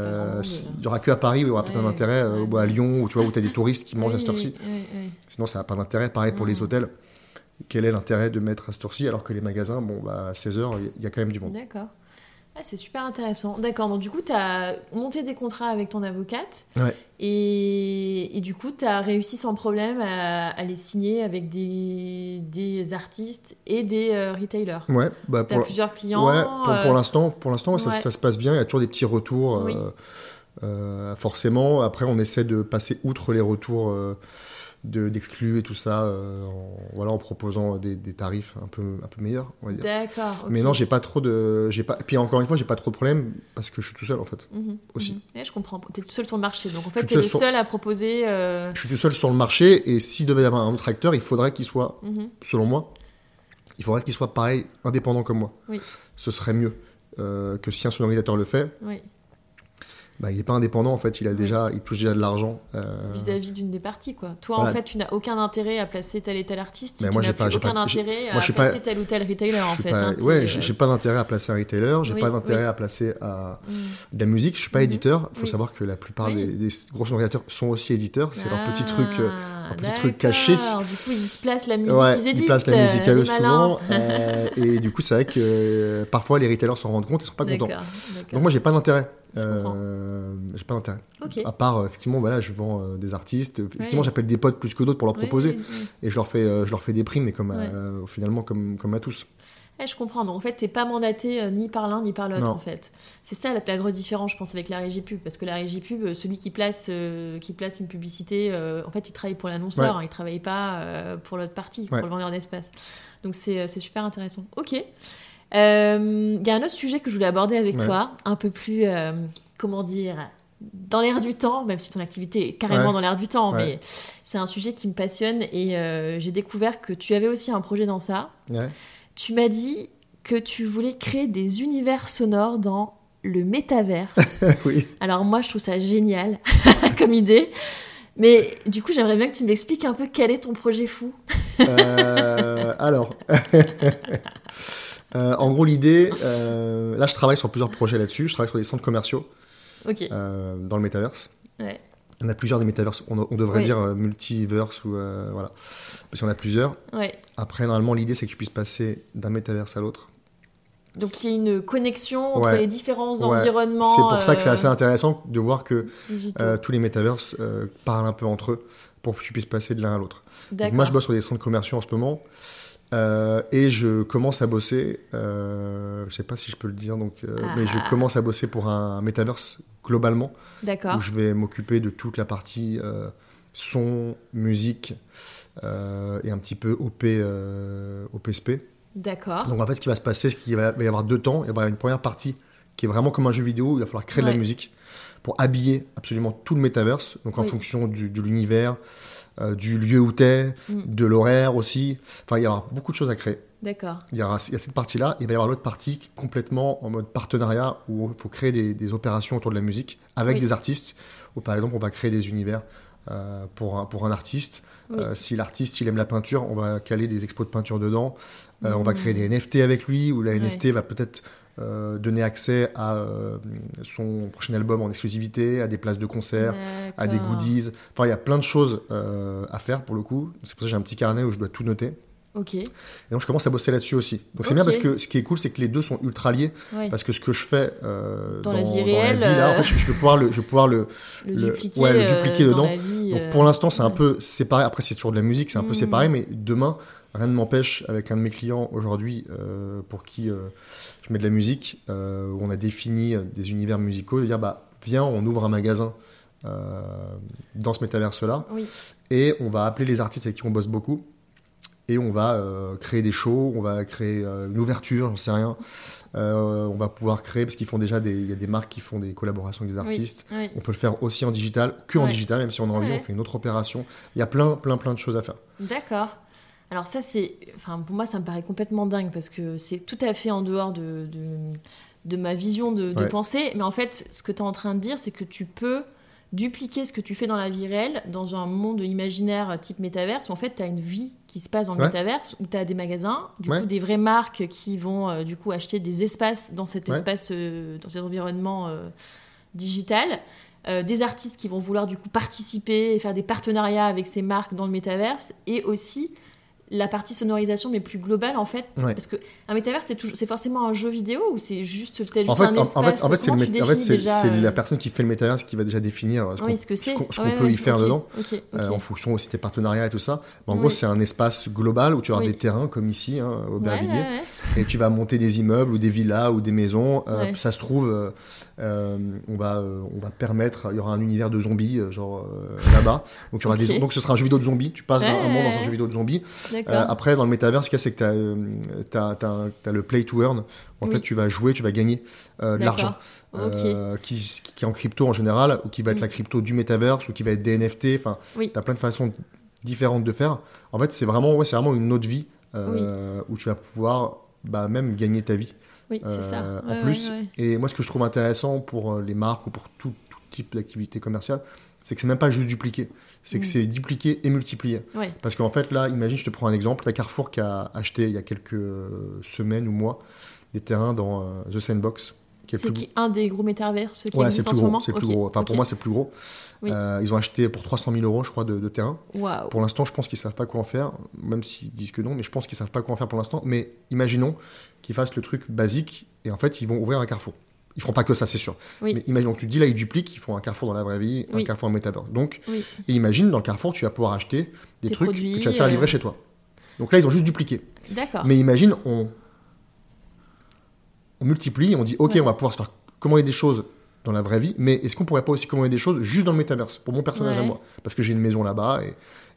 a, aura que à Paris où il y aura peut-être un intérêt, ouais. ou à Lyon, où tu vois, où tu as des touristes qui mangent à cette heure-ci. oui. Sinon, ça n'a pas d'intérêt. Pareil pour les hôtels. Quel est l'intérêt de mettre à cette heure-ci alors que les magasins, bon, bah, à 16h, il y a quand même du monde. D'accord. Ah, c'est super intéressant. D'accord, donc du coup, tu as monté des contrats avec ton avocate. Ouais. Et, et du coup, tu as réussi sans problème à, à les signer avec des, des artistes et des euh, retailers. Ouais, bah, Tu as pour, plusieurs clients. ouais, pour, euh, pour l'instant, pour l'instant ouais, ça, se passe bien. Il y a toujours des petits retours. Oui. euh, forcément, après, on essaie de passer outre les retours euh, de- d'exclus et tout ça, euh, en, voilà, en proposant des, des tarifs un peu, un peu meilleurs, on va dire. D'accord. Mais non, j'ai pas trop de, j'ai pas. Puis encore une fois, j'ai pas trop de problèmes parce que je suis tout seul en fait. Mhm, aussi. mhm. Ouais, je comprends. Tu es tout seul sur le marché. Donc en fait, suis tu es tout le seul sur- seul à proposer. euh, Je suis tout seul sur le marché et s'il devait y avoir un autre acteur, il faudrait qu'il soit mhm. selon moi, il faudrait qu'il soit pareil, indépendant comme moi. Oui. Ce serait mieux euh, que si un sonorisateur le fait, Oui. Bah, il n'est pas indépendant en fait, il a déjà, il touche déjà de l'argent. euh, Vis-à-vis d'une des parties, quoi. Toi, Voilà. en fait, tu n'as aucun intérêt à placer tel et tel artiste. Mais tu moi, j'ai pas- aucun pas- intérêt moi, à suis pas- placer tel ou tel retailer, en fait. pas, hein, ouais, euh, j'ai pas d'intérêt à placer un retailer, j'ai Oui, pas d'intérêt oui. à placer à mm. de la musique. Je suis pas Mhm. éditeur. Il faut Oui. savoir que la plupart des, des gros sonorisateurs sont aussi éditeurs. C'est leur petit Ah, truc. euh, un petit truc caché. Du coup, ils se placent la musique Ouais, qu'ils ils éditent. placent la musique à euh, eux souvent. [laughs] euh, et du coup, c'est vrai que euh, parfois les retailers s'en rendent compte et sont pas contents. Donc moi, j'ai pas d'intérêt. Euh, j'ai pas d'intérêt. Ok. À part, euh, effectivement, voilà, je vends euh, des artistes. Effectivement, Ouais. j'appelle des potes plus que d'autres pour leur proposer. Et je leur fais, euh, je leur fais des primes, mais comme à- Ouais. euh, finalement comme, comme à tous. Ouais, je comprends. Donc, en fait, t'es pas mandaté euh, ni par l'un ni par l'autre, en fait. C'est ça la, la grosse différence, je pense, avec la régie pub. Parce que la régie pub, euh, celui qui place, euh, qui place une publicité, euh, en fait, il travaille pour l'annonceur. Ouais. hein, il travaille pas pour l'autre partie, Ouais. pour le vendeur d'espace. Donc, c'est super intéressant. Ok. Il y a un autre sujet que je voulais aborder avec Ouais. toi, un peu plus, comment dire, dans l'air du temps, même si ton activité est carrément Ouais. dans l'air du temps, Ouais. mais c'est un sujet qui me passionne et euh, j'ai découvert que tu avais aussi un projet dans ça. Ouais. Tu m'as dit que tu voulais créer des univers sonores dans le métaverse. [laughs] oui. Alors moi, je trouve ça génial [laughs] comme idée. Mais du coup, j'aimerais bien que tu m'expliques un peu quel est ton projet fou. Euh, alors, [laughs] Euh, en gros, l'idée, euh, là, je travaille sur plusieurs projets là-dessus. Je travaille sur des centres commerciaux dans le métaverse. Ouais. Il y en a plusieurs des métaverses. On, on devrait Oui. dire euh, multiverse ou euh, voilà. Parce qu'il y en a plusieurs. Après, normalement, l'idée, c'est que tu puisses passer d'un métaverse à l'autre. Donc il y a une connexion entre Ouais. les différents Ouais. environnements. C'est pour ça que c'est euh, assez intéressant de voir que euh, tous les métaverses parlent un peu entre eux pour que tu puisses passer de l'un à l'autre. Moi, je bosse sur des centres commerciaux en ce moment. Euh, et je commence à bosser, euh, je sais pas si je peux le dire, donc, euh, Ah. mais je commence à bosser pour un metaverse globalement, D'accord. où je vais m'occuper de toute la partie euh, son, musique et un petit peu OP, OPSP. D'accord. Donc en fait, ce qui va se passer, c'est qu'il va y avoir deux temps. Il va y avoir une première partie qui est vraiment comme un jeu vidéo où il va falloir créer de la musique pour habiller absolument tout le métaverse. Donc en Oui. fonction du- de l'univers, euh, du lieu où tu es, Mm. de l'horaire aussi. Enfin, il y aura beaucoup de choses à créer. D'accord. Il y, aura, il y a cette partie-là, il va y avoir l'autre partie qui est complètement en mode partenariat où il faut créer des, des opérations autour de la musique avec Oui. des artistes. Où par exemple, on va créer des univers euh, pour, un, pour un artiste. Oui. Euh, si l'artiste il aime la peinture, on va caler des expos de peinture dedans. Euh, On va Mhm. créer des NFT avec lui, où la Ouais. NFT va peut-être euh, donner accès à euh, son prochain album en exclusivité, à des places de concert, à des goodies. Enfin, il y a plein de choses euh, à faire pour le coup. C'est pour ça que j'ai un petit carnet où je dois tout noter. Ok. Et donc je commence à bosser là-dessus aussi. Donc c'est bien parce que ce qui est cool, c'est que les deux sont ultra liés. Parce que ce que je fais euh, Dans la vie réelle, là, en fait, je, je vais pouvoir le, je vais pouvoir le. Le, le- dupliquer, ouais, le dupliquer dans dedans. vie, Donc pour l'instant, c'est un peu séparé. Après, c'est toujours de la musique, c'est un peu Mhm. séparé. Mais demain, rien ne m'empêche, avec un de mes clients aujourd'hui, euh, pour qui euh, je mets de la musique, euh, où on a défini des univers musicaux, de dire bah viens, on ouvre un magasin. dans ce métaverse-là, Oui. et on va appeler les artistes avec qui on bosse beaucoup, et on va créer des shows, on va créer une ouverture, j'en sais rien. Euh, on va pouvoir créer, parce qu'ils font déjà des, il y a des marques qui font des collaborations avec des artistes. Oui. On peut le faire aussi en digital, que en digital, même si on a envie, Ouais. on fait une autre opération. Il y a plein, plein, plein de choses à faire. D'accord. Alors ça, c'est, enfin, pour moi, ça me paraît complètement dingue parce que c'est tout à fait en dehors de, de, de ma vision de, de Ouais. pensée. Mais en fait, ce que tu es en train de dire, c'est que tu peux dupliquer ce que tu fais dans la vie réelle dans un monde imaginaire type métaverse où en fait tu as une vie qui se passe dans le Ouais. métaverse où tu as des magasins, du Ouais. coup des vraies marques qui vont euh, du coup acheter des espaces dans cet Ouais. espace, euh, dans cet environnement euh, digital. Des artistes qui vont vouloir du coup participer et faire des partenariats avec ces marques dans le métaverse et aussi la partie sonorisation mais plus globale en fait Ouais. parce que un métaverse c'est toujours c'est forcément un jeu vidéo ou c'est juste peut-être En juste fait, un en, espace en fait, en fait, c'est le mé- en fait, c'est- déjà, c'est euh, la personne qui fait le métaverse qui va déjà définir ce qu'on oui ce que c'est qu'on- ce Ouais, qu'on peut ouais, y faire dedans. euh, en fonction aussi des partenariats et tout ça. Mais en gros, c'est un espace global où tu Oui. des terrains comme ici, hein, au Bervilliers, et tu vas monter des immeubles ou des villas ou des maisons. Euh. Ça se trouve, euh, on, va, euh, on va permettre, il y aura un univers de zombies, euh, genre là-bas. Donc, il y aura des, donc ce sera un jeu vidéo de zombies. Tu passes Ouais, un monde dans un jeu vidéo de zombies. Après, dans le métaverse, ce qu'il y a, c'est que tu as, le play to earn. En Oui. fait, tu vas jouer, tu vas gagner de l'argent. Qui, qui est en crypto en général, ou qui va être Mm. la crypto du métaverse, ou qui va être des NFT. Enfin, Oui. tu as plein de façons différentes de faire. En fait, c'est vraiment, ouais, vraiment une autre vie euh, où tu vas pouvoir bah, même gagner ta vie. Oui, c'est ça. euh, en plus. Et moi, ce que je trouve intéressant pour euh, les marques ou pour tout, tout type d'activité commerciale, c'est que c'est même pas juste dupliquer. C'est que Mm. c'est dupliquer et multiplier. Ouais. Parce qu'en fait, là, imagine, je te prends un exemple. Tu Carrefour qui a acheté il y a quelques euh, semaines ou mois des terrains dans euh, The Sandbox. C'est plus un des gros métaverses qui Ouais, le en ce gros. moment C'est plus gros. Enfin, pour moi, c'est plus gros. Oui. Euh, ils ont acheté pour 300 000 euros, je crois, de, de terrain. Pour l'instant, je pense qu'ils savent pas quoi en faire, même s'ils disent que non, mais je pense qu'ils savent pas quoi en faire pour l'instant. Mais imaginons qu'ils fassent le truc basique et en fait, ils vont ouvrir un carrefour. Ils feront pas que ça, c'est sûr. Oui. Mais imaginons que tu te dis là, ils dupliquent, ils font un carrefour dans la vraie vie, un carrefour en métaverse. Donc, et imagine dans le carrefour, tu vas pouvoir acheter des Tes trucs produits, que tu vas te faire euh, livrer chez toi. Donc là, ils ont juste dupliqué. D'accord. Mais imagine, on, on multiplie, on dit, ok, Ouais. on va pouvoir se faire commander des choses dans la vraie vie, mais est-ce qu'on pourrait pas aussi commander des choses juste dans le métaverse, pour mon personnage à moi? Parce que j'ai une maison là-bas et,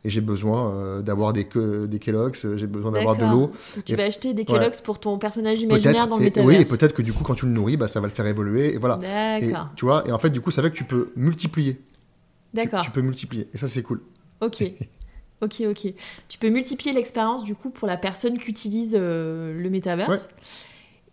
et j'ai besoin euh, d'avoir des, que- des Kellogg's, euh, j'ai besoin d'avoir de l'eau. Tu Et- vas acheter des Ouais. Kellogg's pour ton personnage imaginaire dans le et- métaverse. oui, et peut-être que du coup, quand tu le nourris, bah, ça va le faire évoluer, et voilà. Et, D'accord. tu vois, et en fait, du coup, ça fait que tu peux multiplier. Tu- D'accord. Tu, peux multiplier, et ça, c'est cool. Ok. [laughs] Ok, ok. Tu peux multiplier l'expérience du coup pour la personne qui utilise euh, le métaverse. Ouais.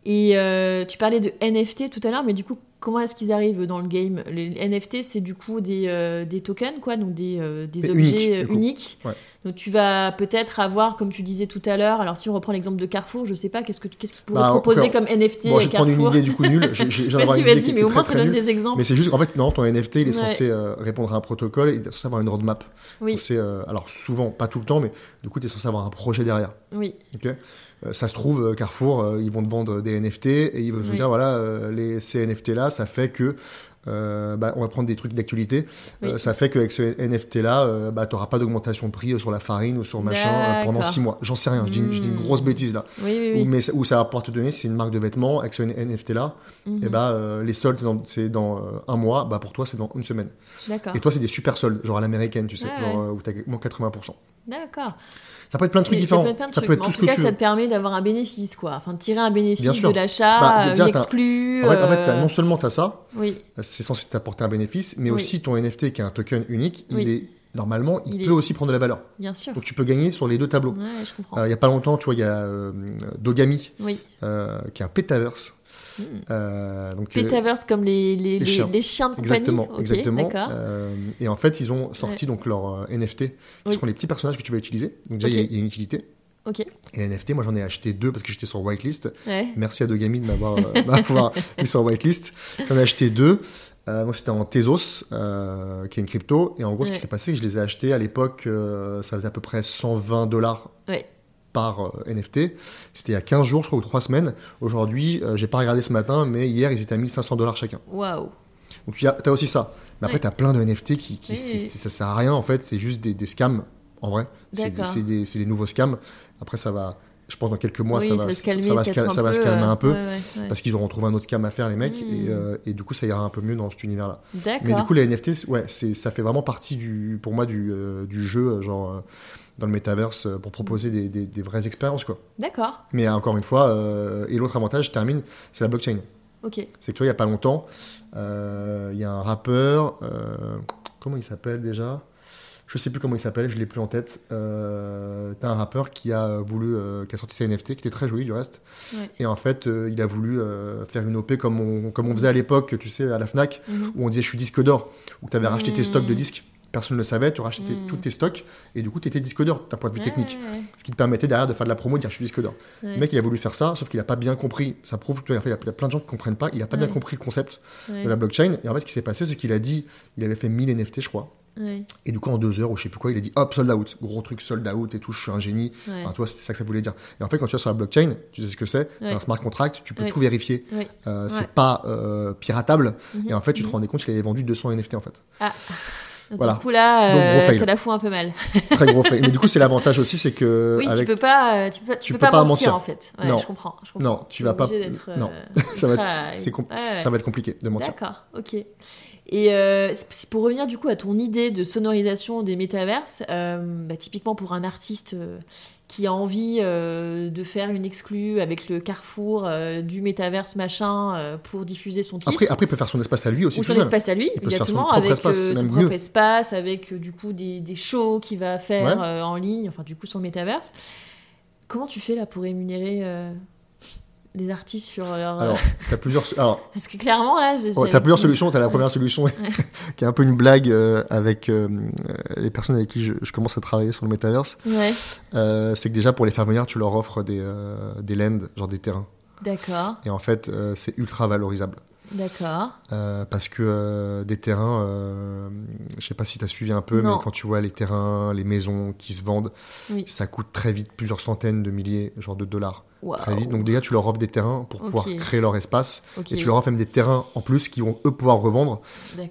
Et euh, tu parlais de NFT tout à l'heure, mais du coup, comment est-ce qu'ils arrivent dans le game? Les NFT, c'est du coup des, euh, des tokens, quoi, donc des, euh, des objets unique, uniques. Ouais. Donc tu vas peut-être avoir, comme tu disais tout à l'heure, alors si on reprend l'exemple de Carrefour, je sais pas, qu'est-ce que qu'est-ce qu'ils pourraient Bah, proposer comme NFT Bon, à je vais te prendre une Carrefour idée du coup nulle. [laughs] Vas-y, vas-y, mais au moins très ça donne des exemples. Mais c'est juste, en fait, non, ton NFT, il est Ouais. censé répondre à un protocole, il est censé avoir une roadmap. Oui, Censé, alors souvent, pas tout le temps, mais du coup, tu es censé avoir un projet derrière. oui, ok? Ça se trouve, euh, Carrefour, euh, ils vont te vendre des NFT et ils vont te Oui. dire voilà, euh, les, ces NFT là, ça fait que euh, bah, on va prendre des trucs d'actualité. Oui. Euh, ça fait qu'avec ce NFT-là, euh, bah, tu n'auras pas d'augmentation de prix euh, sur la farine ou sur machin euh, pendant D'accord. six mois. J'en sais rien, je dis, une- je dis une Hmm. grosse bêtise là. Oui, oui, Ou, mais où ça va pouvoir te donner, c'est une marque de vêtements, avec ce NFT-là, Mhm. et bah, euh, les soldes, c'est dans, euh, un mois, bah, pour toi, c'est dans une semaine. D'accord. Et toi, c'est des super soldes, genre à l'américaine, tu sais, genre, euh, où tu as moins 80%. D'accord. Ça peut être plein de trucs différents. Ça peut être plein de Ça trucs. peut être mais tout en ce tout que cas, tu ça veux. te permet d'avoir un bénéfice, quoi. Enfin, de tirer un bénéfice de l'achat, Bah, euh, déjà, exclue. En fait, en fait, t'as- euh, non seulement tu as ça, Oui, c'est censé t'apporter un bénéfice, mais Oui. aussi ton NFT qui est un token unique, Oui. il est normalement, il, Il peut est- aussi prendre de la valeur. bien sûr. Donc tu peux gagner sur les deux tableaux. Ouais, je comprends. Euh, Il y a pas longtemps, tu vois, il y a euh, Dogami, oui. euh, qui est un pétaverse. Hmm. Euh, donc, euh, comme les, les, les, chiens. les chiens de compagnie. Exactement, exactement. Euh, et en fait, ils ont sorti donc leur euh, NFT, qui Oui. seront les petits personnages que tu vas utiliser. Donc déjà, il y a- y, une utilité. Ok. Et les NFT, moi j'en ai acheté deux parce que j'étais sur whitelist. Ouais. Merci à Dogami de m'avoir euh, [laughs] mis sur whitelist. J'en ai acheté deux. Euh, moi, c'était en Tezos, euh, qui est une crypto. Et en gros, ce qui s'est passé, c'est que je les ai achetés à l'époque, ça faisait à peu près 120 dollars Ouais. Par euh, NFT. C'était il y a 15 jours, je crois, ou 3 semaines. Aujourd'hui, euh, j'ai pas regardé ce matin, mais hier, ils étaient à 1500 dollars chacun. Waouh. Donc, tu as, aussi ça. Mais après, tu as plein de NFT qui, qui Oui, c'est- oui. c'est- ça sert à rien, en fait. C'est juste des, des scams, en vrai. C'est des- D'accord. nouveaux scams. Après, ça va, je pense, dans quelques mois, ça, va, se calmer. ça va se, peut-être cal- ça va se calmer un peu. ouais, ouais, ouais. Parce qu'ils auront trouvé un autre scam à faire, les mecs, Mm. et, euh, et du coup, ça ira un peu mieux dans cet univers-là. Mais du D'accord. coup, les NFT, ouais, ça fait vraiment partie, du, pour moi, du, euh, du jeu, genre, euh, dans le metaverse, euh, pour proposer des, des- des vraies expériences, quoi. D'accord. Mais euh, encore une fois, euh, et l'autre avantage, je termine, c'est la blockchain. Ok. C'est que toi, il n'y a pas longtemps, euh, il y a un rappeur, euh, comment il s'appelle déjà? Je sais plus comment il s'appelle, je l'ai plus en tête. Euh, T'as un rappeur qui a voulu, euh, qui a sorti ses NFT, qui était très joli du reste. Ouais. Et en fait, euh, il a voulu faire une OP comme on, comme on faisait à l'époque, tu sais, à la Fnac, Mhm. où on disait je suis disque d'or, où tu avais racheté tes Mm. stocks de disques. Personne ne le savait, tu rachetais tes- Mm. tous tes stocks, et du coup, tu étais disque d'or d'un point de vue Ouais, technique. ouais, Ce qui te permettait derrière de faire de la promo, de dire je suis disque d'or. ouais. Le mec, il a voulu faire ça, sauf qu'il n'a pas bien compris. Ça prouve qu'il y a il y a plein de gens qui ne comprennent pas. Il n'a pas bien compris le concept de la blockchain. Et en fait, ce qui s'est passé, c'est qu'il a dit, il avait fait 1000 NFT, je crois. Et du coup, en deux heures, ou je sais plus quoi, il a dit hop, sold out. Gros truc, sold out et tout, je suis un génie. Enfin, toi, c'est ça que ça voulait dire. Et en fait, quand tu vas sur la blockchain, tu sais ce que c'est? Tu Ouais. un smart contract, tu peux tout vérifier. Euh, c'est pas euh, piratable. Mhm. Et en fait, tu te Mhm. rendais compte qu'il avait vendu 200 NFT en fait. Ah. Donc, Voilà. Du coup, là, Donc, euh, fail. ça la fout un peu mal. [laughs] Très gros fait. Mais du coup, c'est l'avantage aussi, c'est que. Oui, avec... tu peux pas, euh, tu peux, tu tu peux peux pas, pas mentir, mentir. en fait. Ouais, Non. je comprends. je comprends. Non, tu vas pas. Non, euh, [laughs] ça va, être, ouais, ça va être compliqué de mentir. D'accord, ok. Et euh, pour revenir du coup à ton idée de sonorisation des métaverses, euh, bah, typiquement pour un artiste euh, qui a envie euh, de faire une exclue avec le carrefour euh, du métaverse machin euh, pour diffuser son titre, Après, après, il peut faire son espace à lui aussi. ou son espace à lui, Il son exactement, avec espace, son propre mieux. espace, avec du coup des, des shows qu'il va faire Ouais. en ligne, enfin du coup le métaverse. Comment tu fais là pour rémunérer les artistes sur leur... Alors, t'as plusieurs. Alors, [laughs] Parce que clairement là... oh, t'as plusieurs solutions. T'as la première solution [laughs] qui est un peu une blague euh, avec euh, euh, les personnes avec qui je, je commence à travailler sur le metaverse. Ouais, Euh, c'est que déjà pour les faire venir, tu leur offres des, euh, des lands, genre des terrains. d'accord, Et en fait, euh, c'est ultra valorisable. D'accord. Euh, parce que euh, des terrains, euh, je sais pas si tu as suivi un peu, Non. mais quand tu vois les terrains, les maisons qui se vendent, Oui. ça coûte très vite plusieurs centaines de milliers, genre de dollars, très vite. Donc déjà, tu leur offres des terrains pour pouvoir créer leur espace, et tu leur offres même des terrains en plus qui vont eux pouvoir revendre.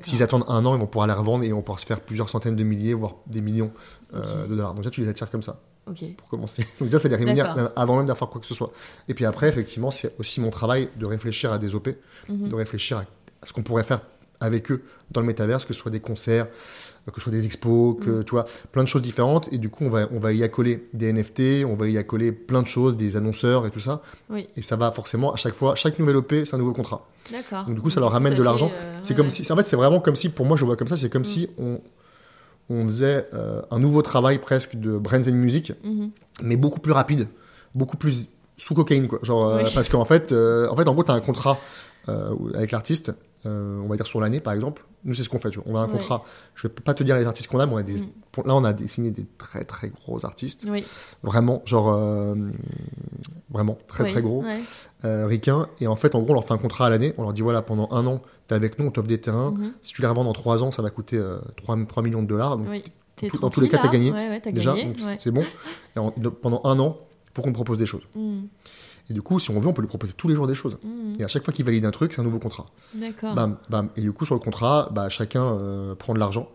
S'ils attendent un an, ils vont pouvoir les revendre et vont pouvoir se faire plusieurs centaines de milliers, voire des millions euh, de dollars. Donc déjà, tu les attires comme ça Pour commencer. [laughs] Donc déjà, ça les rémunère avant même d'avoir quoi que ce soit. Et puis après, effectivement, c'est aussi mon travail de réfléchir à des OP, Mhm. de réfléchir à, ce qu'on pourrait faire avec eux dans le métaverse, que ce soit des concerts, euh, que ce soit des expos, que Mm. tu vois, plein de choses différentes. Et du coup, on va, on va y accoler des NFT, on va y accoler plein de choses, des annonceurs et tout ça. oui, Et ça va forcément, à chaque fois, chaque nouvelle OP, c'est un nouveau contrat. d'accord. Donc du coup, ça leur ramène de l'argent. euh, C'est comme si, en fait, c'est vraiment comme si, pour moi, je vois comme ça, c'est comme si on, on faisait euh, un nouveau travail presque de Brands and Music, Mhm. mais beaucoup plus rapide, beaucoup plus sous cocaïne, quoi. Genre, euh, Oui. parce qu'en fait, euh, en fait, en gros, tu as un contrat avec l'artiste, on va dire sur l'année, par exemple. Nous, c'est ce qu'on fait, tu vois. On a un Ouais. contrat. Je vais pas te dire les artistes qu'on a, mais on a des, Mm. pour- là, on a des- signé des très, très gros artistes. Oui, Vraiment, genre, vraiment, très, oui, très gros ouais. euh, ricains. Et en fait, en gros, on leur fait un contrat à l'année. On leur dit voilà, pendant un an, tu es avec nous, on t'offre des terrains. Mhm. Si tu les revends dans trois ans, ça va coûter euh, 3, 3 millions de dollars. Donc, Oui. T'es tout- dans tous les cas, t'as gagné, Ouais, ouais, t'as déjà, c'est bon. Et en- de- pendant un an, faut qu'on propose des choses. Mhm. Et du coup, si on veut, on peut lui proposer tous les jours des choses. Mhm. Et à chaque fois qu'il valide un truc, c'est un nouveau contrat. D'accord. Bam, bam. Et du coup, sur le contrat, bah, chacun euh, prend de l'argent.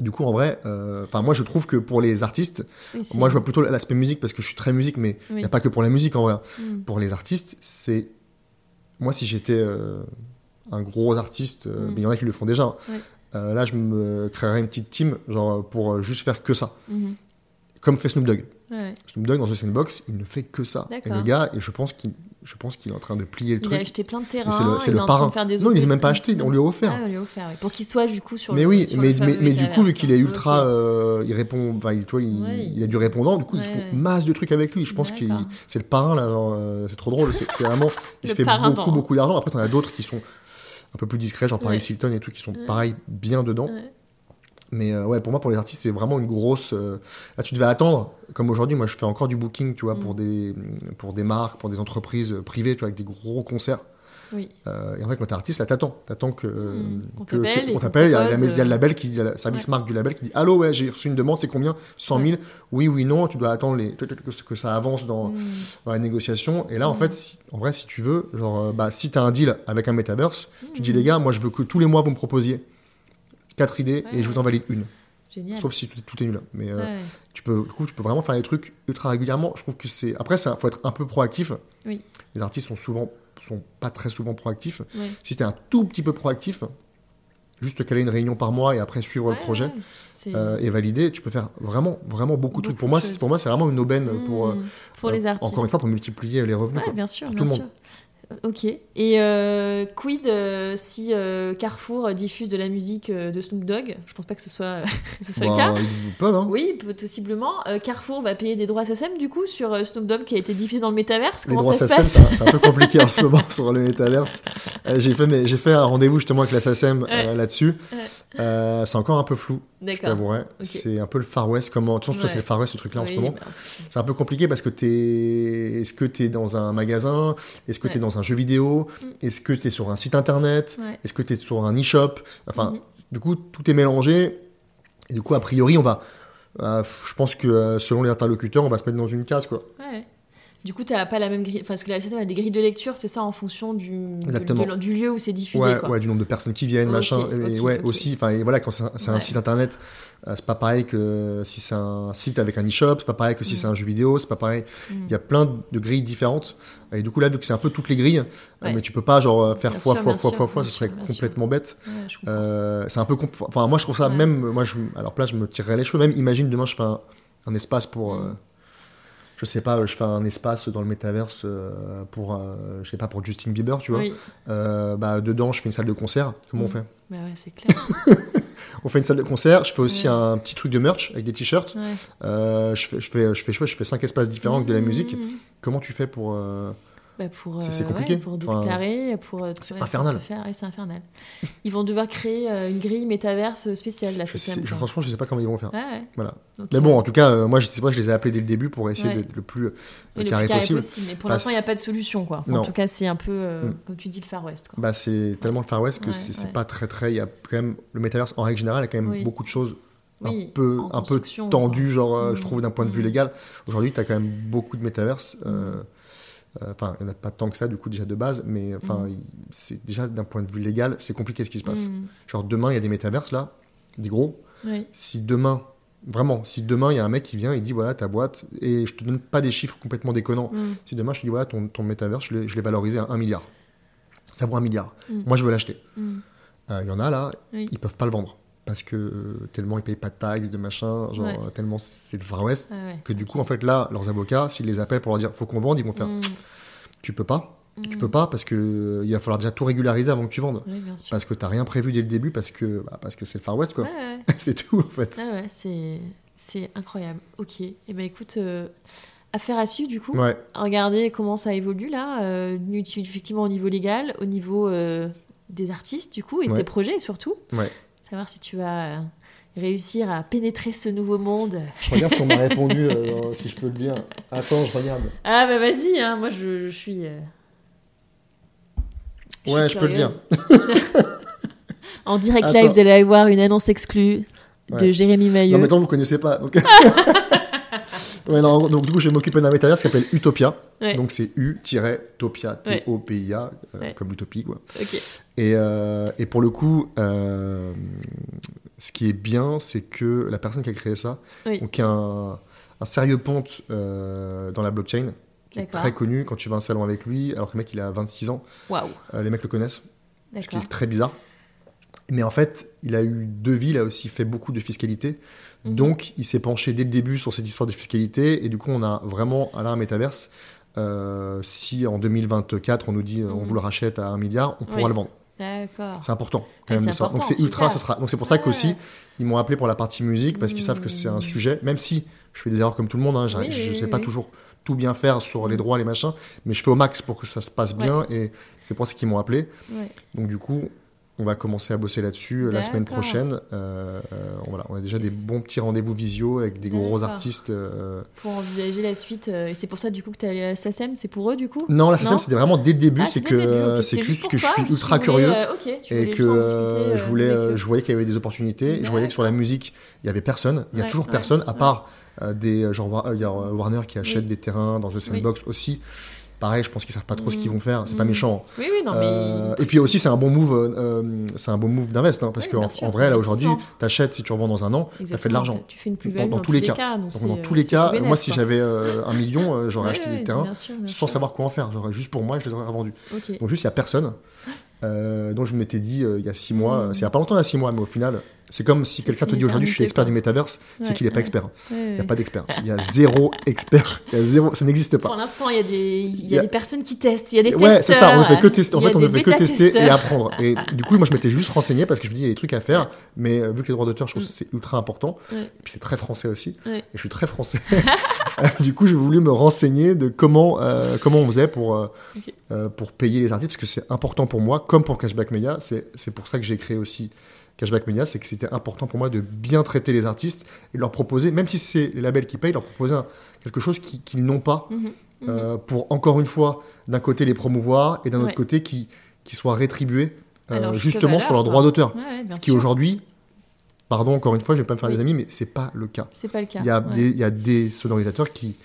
Du coup, en vrai, euh, enfin, moi, je trouve que pour les artistes, Oui, moi, je vois plutôt l'aspect musique parce que je suis très musique, mais il Oui. n'y a pas que pour la musique en vrai. Mhm. Pour les artistes, c'est. Moi, si j'étais euh, un gros artiste, euh, Mm. mais il y en a qui le font déjà, hein, là, je me créerais une petite team genre, pour juste faire que ça. Mhm. Comme fait Snoop Dogg. Ouais. Snoop Dogg, dans ce Sandbox, il ne fait que ça. Et D'accord. le gars, et je pense qu'il je pense qu'il est en train de plier le Il a truc. acheté plein de terrains. c'est le, c'est il le est en train de parrain. faire des Non, il les a même pas acheté, on lui a offert. Ah, on lui a offert, oui. Pour qu'il soit du coup sur mais le oui, sur mais, le mais, mais du coup, vu qu'il est ultra. Euh, il répond. enfin, il, tu vois, il, Ouais. il a du répondant, du coup, ils Ouais, font ouais. masse de trucs avec lui. Je pense que c'est le parrain, là. euh, c'est trop drôle. C'est c'est vraiment. [laughs] Il se fait beaucoup, beaucoup d'argent. Après, t'en as d'autres qui sont un peu plus discrets, genre Paris. Hilton et tout, qui sont pareil, bien dedans. Mais euh, ouais, pour moi, pour les artistes, c'est vraiment une grosse. euh, Là, tu devais attendre. Comme aujourd'hui, moi, je fais encore du booking, tu vois, pour, Mm. des, pour des marques, pour des entreprises euh, privées, tu vois, avec des gros concerts. Oui. Euh, et en fait, quand t'es artiste, là, t'attends. T'attends que. Mm. T'appelle on qu'on t'appelle, il y a la- propose, il y a le label qui, il y a le service marque du label qui dit Allô, ouais, j'ai reçu une demande, c'est combien? 100 000 Oui, oui, non. Tu dois attendre les, que, que ça avance dans, Mhm. dans la négociation. Et là, en Mm. fait, si- en vrai, si tu veux, genre, bah, si t'as un deal avec un metaverse, tu dis Mhm. Les gars, moi, je veux que tous les mois, vous me proposiez quatre idées et je vous en valide une. Génial. Sauf si tout, tout est nul. Mais euh, Ouais. tu peux, du coup, tu peux vraiment faire des trucs ultra régulièrement. Je trouve que c'est. Après, il faut être un peu proactif. Oui. Les artistes sont souvent, sont pas très souvent proactifs. Ouais. Si tu es un tout petit peu proactif, juste caler une réunion par mois et après suivre le projet euh, et valider, tu peux faire vraiment, vraiment beaucoup de trucs. Pour moi, pour moi, c'est vraiment une aubaine pour, euh, pour euh, les artistes. Encore une fois, pour multiplier les revenus. Quoi. bien sûr, Pour bien tout le sûr. Ok. Et euh, quid euh, si euh, Carrefour diffuse de la musique de Snoop Dogg? Je pense pas que ce soit, [laughs] ce soit le Bah, cas. ils peuvent, hein. Oui, possiblement. Carrefour va payer des droits SSM du coup sur Snoop Dogg qui a été diffusé dans le métaverse? Les Comment droits ça SACEM, c'est un- peu compliqué en ce [laughs] moment sur le métaverse. J'ai fait, mes- j'ai fait un rendez-vous justement avec la SACEM Ouais. là-dessus. Ouais. C'est encore un peu flou, je D'accord. t'avouerai. C'est un peu le Far West. Comment... De toute façon, c'est le Far West ce truc-là en ce moment. bah, C'est un peu compliqué parce que t'es. Est-ce que t'es dans un magasin? Est-ce que Ouais. t'es dans un jeu vidéo? Mm. Est-ce que t'es sur un site internet? Ouais. Est-ce que t'es sur un e-shop? Enfin, Mhm. du coup, tout est mélangé. Et du coup, a priori, on va. euh, je pense que euh, selon les interlocuteurs, on va se mettre dans une case, quoi. Ouais. Du coup, t'as pas la même grille. Enfin, parce que la SSM a des grilles de lecture, c'est ça en fonction du, de- Exactement. de- du lieu où c'est diffusé. Ouais, quoi. ouais, du nombre de personnes qui viennent, Ok, machin. Et ouais, aussi. Enfin, voilà, quand c'est un, site internet, euh, c'est pas pareil que si c'est un site avec un e-shop, c'est pas pareil que si Mm. c'est un jeu vidéo, c'est pas pareil. Mm. Il y a plein de grilles différentes. Et du coup, là, vu que c'est un peu toutes les grilles, euh, Ouais. mais tu peux pas genre euh, faire Bien fois, sûr, fois, fois, sûr, fois, fois, ce serait complètement bête. Ouais. Euh, c'est un peu. Enfin, moi, je trouve ça même. Moi, je, alors là, je me tirerais les cheveux. Même, imagine demain, je fais un, un espace pour. Mm. Euh, je sais pas, je fais un espace dans le métaverse euh, pour, euh, je sais pas, pour Justin Bieber, tu vois. Oui. Euh, bah, dedans, je fais une salle de concert. Comment Mm. on fait? Bah ouais, c'est clair. [laughs] On fait une salle de concert. Je fais aussi Ouais. un petit truc de merch avec des t-shirts. Ouais. Euh, je fais, je fais, je fais, je fais cinq espaces différents avec de la Mhm. musique. Comment tu fais pour euh, Bah pour, C'est- euh, compliqué. ouais, pour Enfin, déclarer, pour. euh, c'est infernal. faire- c'est infernal. Ils vont devoir créer euh, une grille métaverse spéciale, je sais- je-. Franchement, je sais pas comment ils vont faire. Ouais. Voilà. Mais bon, en tout cas, moi, je sais pas, je les ai appelés dès le début pour essayer d'être le plus Oui, le carré plus carré possible. possible. Mais pour l'instant, il n'y a pas de solution, quoi. Enfin, Non. En tout cas, c'est un peu, euh, Mm. comme tu dis, le Far West. Quoi. Bah, c'est tellement le Far West que c'est pas très très. Il y a quand même le métaverse en règle générale, il y a quand même Oui. beaucoup de choses Oui, un peu un peu tendues, genre euh, Mm. je trouve d'un point de vue Mm. légal. Aujourd'hui, tu as quand même beaucoup de métaverses. euh. Euh, Enfin, il n'y en a pas tant que ça, du coup, déjà de base, mais enfin, Mm. c'est déjà d'un point de vue légal, c'est compliqué ce qui se passe. Mm. Genre, demain, il y a des métaverses là, des gros. Oui. Si demain, vraiment, si demain, il y a un mec qui vient, il dit voilà, ta boîte, et je te donne pas des chiffres complètement déconnants. Mm. Si demain, je te dis voilà, ton, ton métaverse, je l'ai valorisé à 1 milliard. Ça vaut un milliard. Moi, je veux l'acheter. Euh, Il y en a là, Oui. ils peuvent pas le vendre. Parce que euh, tellement ils payent pas de taxes, de machin, genre Ouais. euh, tellement c'est le Far West, Ah ouais. que du coup, en fait, là, leurs avocats, s'ils les appellent pour leur dire faut qu'on vende, ils vont faire Mm. tu peux pas, tu Mm. peux pas parce que euh, il va falloir déjà tout régulariser avant que tu vendes. Oui. Parce que t'as rien prévu dès le début, parce que bah, parce que c'est le Far West, quoi. Ouais, [laughs] c'est tout, en fait. Ah ouais, c'est c'est incroyable. Ok. Et ben écoute, euh, affaire à suivre du coup. Regardez comment ça évolue là, effectivement au niveau légal, au niveau des artistes du coup et de Ouais. tes projets surtout. Ouais. Savoir si tu vas euh, réussir à pénétrer ce nouveau monde. je regarde si on m'a répondu, euh, si je peux le dire. Attends, je regarde. Ah bah vas-y, hein, moi je, je suis. euh, je Ouais, suis je peux le dire. [laughs] en direct live, vous allez avoir une annonce exclue de. Jérémy Maillot. Non, mais attends, vous connaissez pas. Donc... [laughs] Ouais, non, donc du coup, je vais m'occuper d'un métavers qui s'appelle Utopia. Ouais. Donc c'est U-Topia. T-O-P-I-A, euh, Ouais. comme l'utopie, quoi. Et, euh, et pour le coup, euh, ce qui est bien, c'est que la personne qui a créé ça, Oui. donc, un, un sérieux ponte dans la blockchain, qui est D'accord. très connu quand tu vas à un salon avec lui, alors que le mec il a 26 ans, Waouh. les mecs le connaissent, ce qui est très bizarre. Mais en fait, il a eu deux vies, il a aussi fait beaucoup de fiscalité. Mhm. Donc, il s'est penché dès le début sur cette histoire de fiscalité. Et du coup, on a vraiment, à un métaverse, euh, si en 2024, on nous dit on Mhm. vous le rachète à un milliard, on pourra Oui. le vendre. C'est important quand Ouais, même ça. Donc important, c'est ultra, ça sera. Donc c'est pour ça qu'aussi ils m'ont appelé pour la partie musique parce qu'ils savent que c'est un Mhm. sujet. Même si je fais des erreurs comme tout le monde, hein, Oui, je oui, sais oui, pas toujours tout bien faire sur les droits, les machins, mais je fais au max pour que ça se passe bien et c'est pour ça qu'ils m'ont appelé. Donc du coup, on va commencer à bosser là-dessus euh, la semaine prochaine. Euh, euh, voilà, on a déjà des bons petits rendez-vous visio avec des gros artistes. euh. Pour envisager la suite. et c'est pour ça, du coup, que tu es allé à la SACEM C'est pour eux, du coup? Non, la SSM, c'était vraiment dès le début. Ah, c'est que c'est juste que je suis ultra voulais, curieux. et que discuter, je voulais, je voyais qu'il y avait des opportunités. Je voyais que sur la musique, il y avait personne. Il y a Ouais, toujours ouais, personne, à part des genre il y a Warner qui achète Oui. des terrains dans The Sandbox aussi. Pareil, je pense qu'ils savent pas trop ce qu'ils vont faire. C'est pas Mm. méchant. Oui, oui, non, mais. Euh, et puis aussi, c'est un bon move. euh, euh, c'est un bon move d'invest, hein, parce Oui, qu'en en vrai, là aujourd'hui, t'achètes si tu revends dans un an, ça fait de l'argent. Tu fais une Dans, plus-value dans tous les cas. donc dans tous les cas, moi, si j'avais euh, un million, j'aurais acheté des terrains bien sûr, bien sans sûr. savoir quoi en faire. J'aurais juste pour moi, je les aurais revendus. Donc juste, il n'y a personne. Donc je m'étais dit il y a six mois, Mm. c'est il y a pas longtemps, il y a six mois, mais au final, c'est comme si quelqu'un te dit aujourd'hui je suis expert quoi. du métaverse, c'est Ouais, qu'il n'est pas ouais. expert. Ouais, Il n'y a ouais. pas d'expert. Il y a zéro [laughs] expert. Il y a zéro, ça n'existe Pour pas. l'instant, il y a des, il y Il y a a- des personnes qui testent, il y a des testeurs. Ouais, c'est ça, on ne fait que tester. En fait, on ne fait que tester et apprendre. Et du coup, moi, je m'étais juste renseigné parce que je me dis, il y a des trucs à faire, mais euh, vu que les droits d'auteur, je trouve Mm. que c'est ultra important. Ouais. Et puis c'est très français aussi. Ouais. Et je suis très français. [laughs] [laughs] du coup, j'ai voulu me renseigner de comment, euh, comment on faisait pour, euh, euh, pour payer les artistes, parce que c'est important pour moi, comme pour Cashback Media. C'est c'est pour ça que j'ai créé aussi Cashback Media, c'est que c'était important pour moi de bien traiter les artistes et de leur proposer, même si c'est les labels qui payent, leur proposer un- quelque chose qui- qu'ils n'ont pas, Mhm, mhm. euh, pour encore une fois, d'un côté les promouvoir et d'un autre côté qui, qui soient rétribués euh, Alors, justement valeur, sur leurs droits d'auteur. Ouais, Ce qui aujourd'hui, pardon encore une fois, je vais pas me faire Oui. des amis, mais c'est pas le cas. C'est pas le cas. Il y, a ouais. des, il y a des sonorisateurs qui.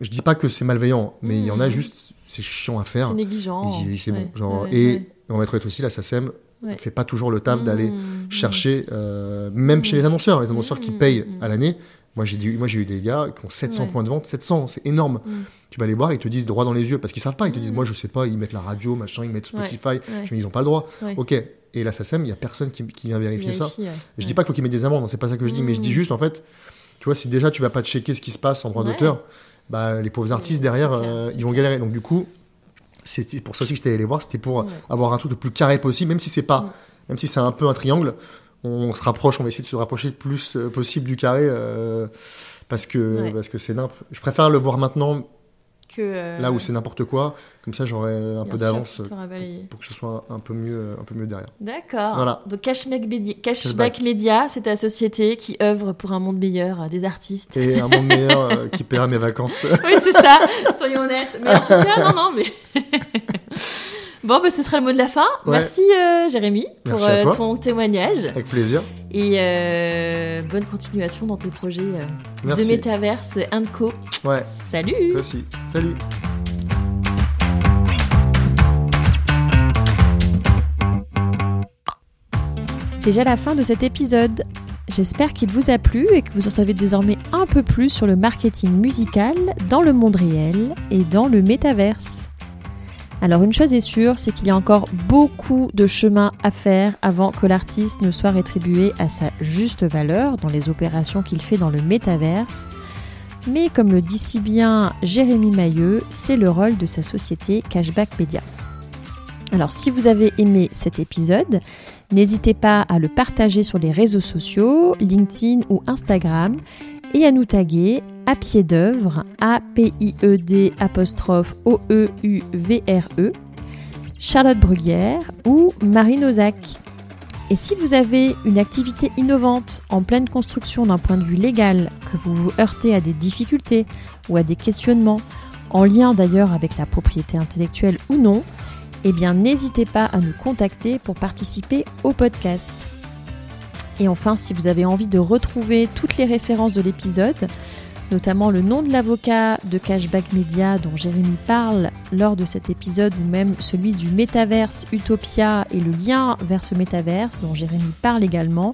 Je dis pas que c'est malveillant, mais il y en a Mhm. juste, c'est chiant à faire. C'est négligent. C'est bon. Genre, et on va être honnête aussi, la SACEM Ouais. fait pas toujours le taf d'aller Mmh, chercher, euh, même chez les annonceurs, les annonceurs qui Mhm. payent à l'année. Moi, j'ai eu des gars qui ont 700 Ouais. points de vente, 700, c'est énorme. Tu vas les voir, ils te disent droit dans les yeux, parce qu'ils savent pas. Ils te disent, moi, je sais pas, ils mettent la radio, machin, ils mettent. Spotify. Ouais. Je me dis, ils ont pas le droit. Ok. Et la SACEM, il y a personne qui, qui vient vérifier ça. Vérifie. Je Ouais. dis pas qu'il faut qu'ils mettent des amendes, hein, c'est pas ça que je dis, mais je dis juste en fait, tu vois, si déjà tu vas pas checker ce qui se passe en droit d'auteur, bah, les pauvres artistes derrière, clair, euh, ils vont galérer. Donc du coup, c'était pour ça aussi que j'étais allé les voir, c'était pour Ouais. avoir un truc le plus carré possible, même si c'est pas, même si c'est un peu un triangle, on se rapproche, on va essayer de se rapprocher le plus euh, possible du carré, euh, parce que Ouais. parce que c'est nimp. Je préfère le voir maintenant, Que, euh, là où c'est n'importe quoi, comme ça j'aurai un bien peu d'avance pour que ce soit un peu mieux, un peu mieux derrière. D'accord. Voilà. Donc Cashback Media, Cashback Cashback. Media, c'est ta société qui œuvre pour un monde meilleur euh, des artistes. Et un monde meilleur euh, qui paiera mes [laughs] vacances. oui, c'est ça, soyons honnêtes. Mais en tout cas, non, non, mais. [laughs] bon, bah, ce sera le mot de la fin. Ouais. Merci, euh, Jérémy, pour Merci euh, ton témoignage. Avec plaisir. Et euh, bonne continuation dans tes projets euh, de Merci. Metaverse Co. Ouais. Salut Toi aussi. Salut. Déjà la fin de cet épisode. J'espère qu'il vous a plu et que vous en savez désormais un peu plus sur le marketing musical dans le monde réel et dans le métaverse. Alors une chose est sûre, c'est qu'il y a encore beaucoup de chemin à faire avant que l'artiste ne soit rétribué à sa juste valeur dans les opérations qu'il fait dans le métaverse. Mais comme le dit si bien Jérémy Mailleux, c'est le rôle de sa société Cashback Media. Alors si vous avez aimé cet épisode, N'hésitez pas à le partager sur les réseaux sociaux, LinkedIn ou Instagram, et à nous taguer à pied d'œuvre, A-P-I-E-D apostrophe O-E-U-V-R-E, Charlotte Bruguière ou Marine Ozac. Et si vous avez une activité innovante en pleine construction d'un point de vue légal, que vous vous heurtez à des difficultés ou à des questionnements, en lien d'ailleurs avec la propriété intellectuelle ou non, eh bien n'hésitez pas à nous contacter pour participer au podcast. Et enfin, si vous avez envie de retrouver toutes les références de l'épisode, notamment le nom de l'avocat de Cashback Media dont Jérémy parle lors de cet épisode, ou même celui du métaverse Utopia et le lien vers ce métaverse dont Jérémy parle également,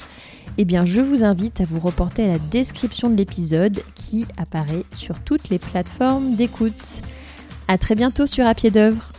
eh bien je vous invite à vous reporter à la description de l'épisode qui apparaît sur toutes les plateformes d'écoute. À très bientôt sur À pied d'œuvre.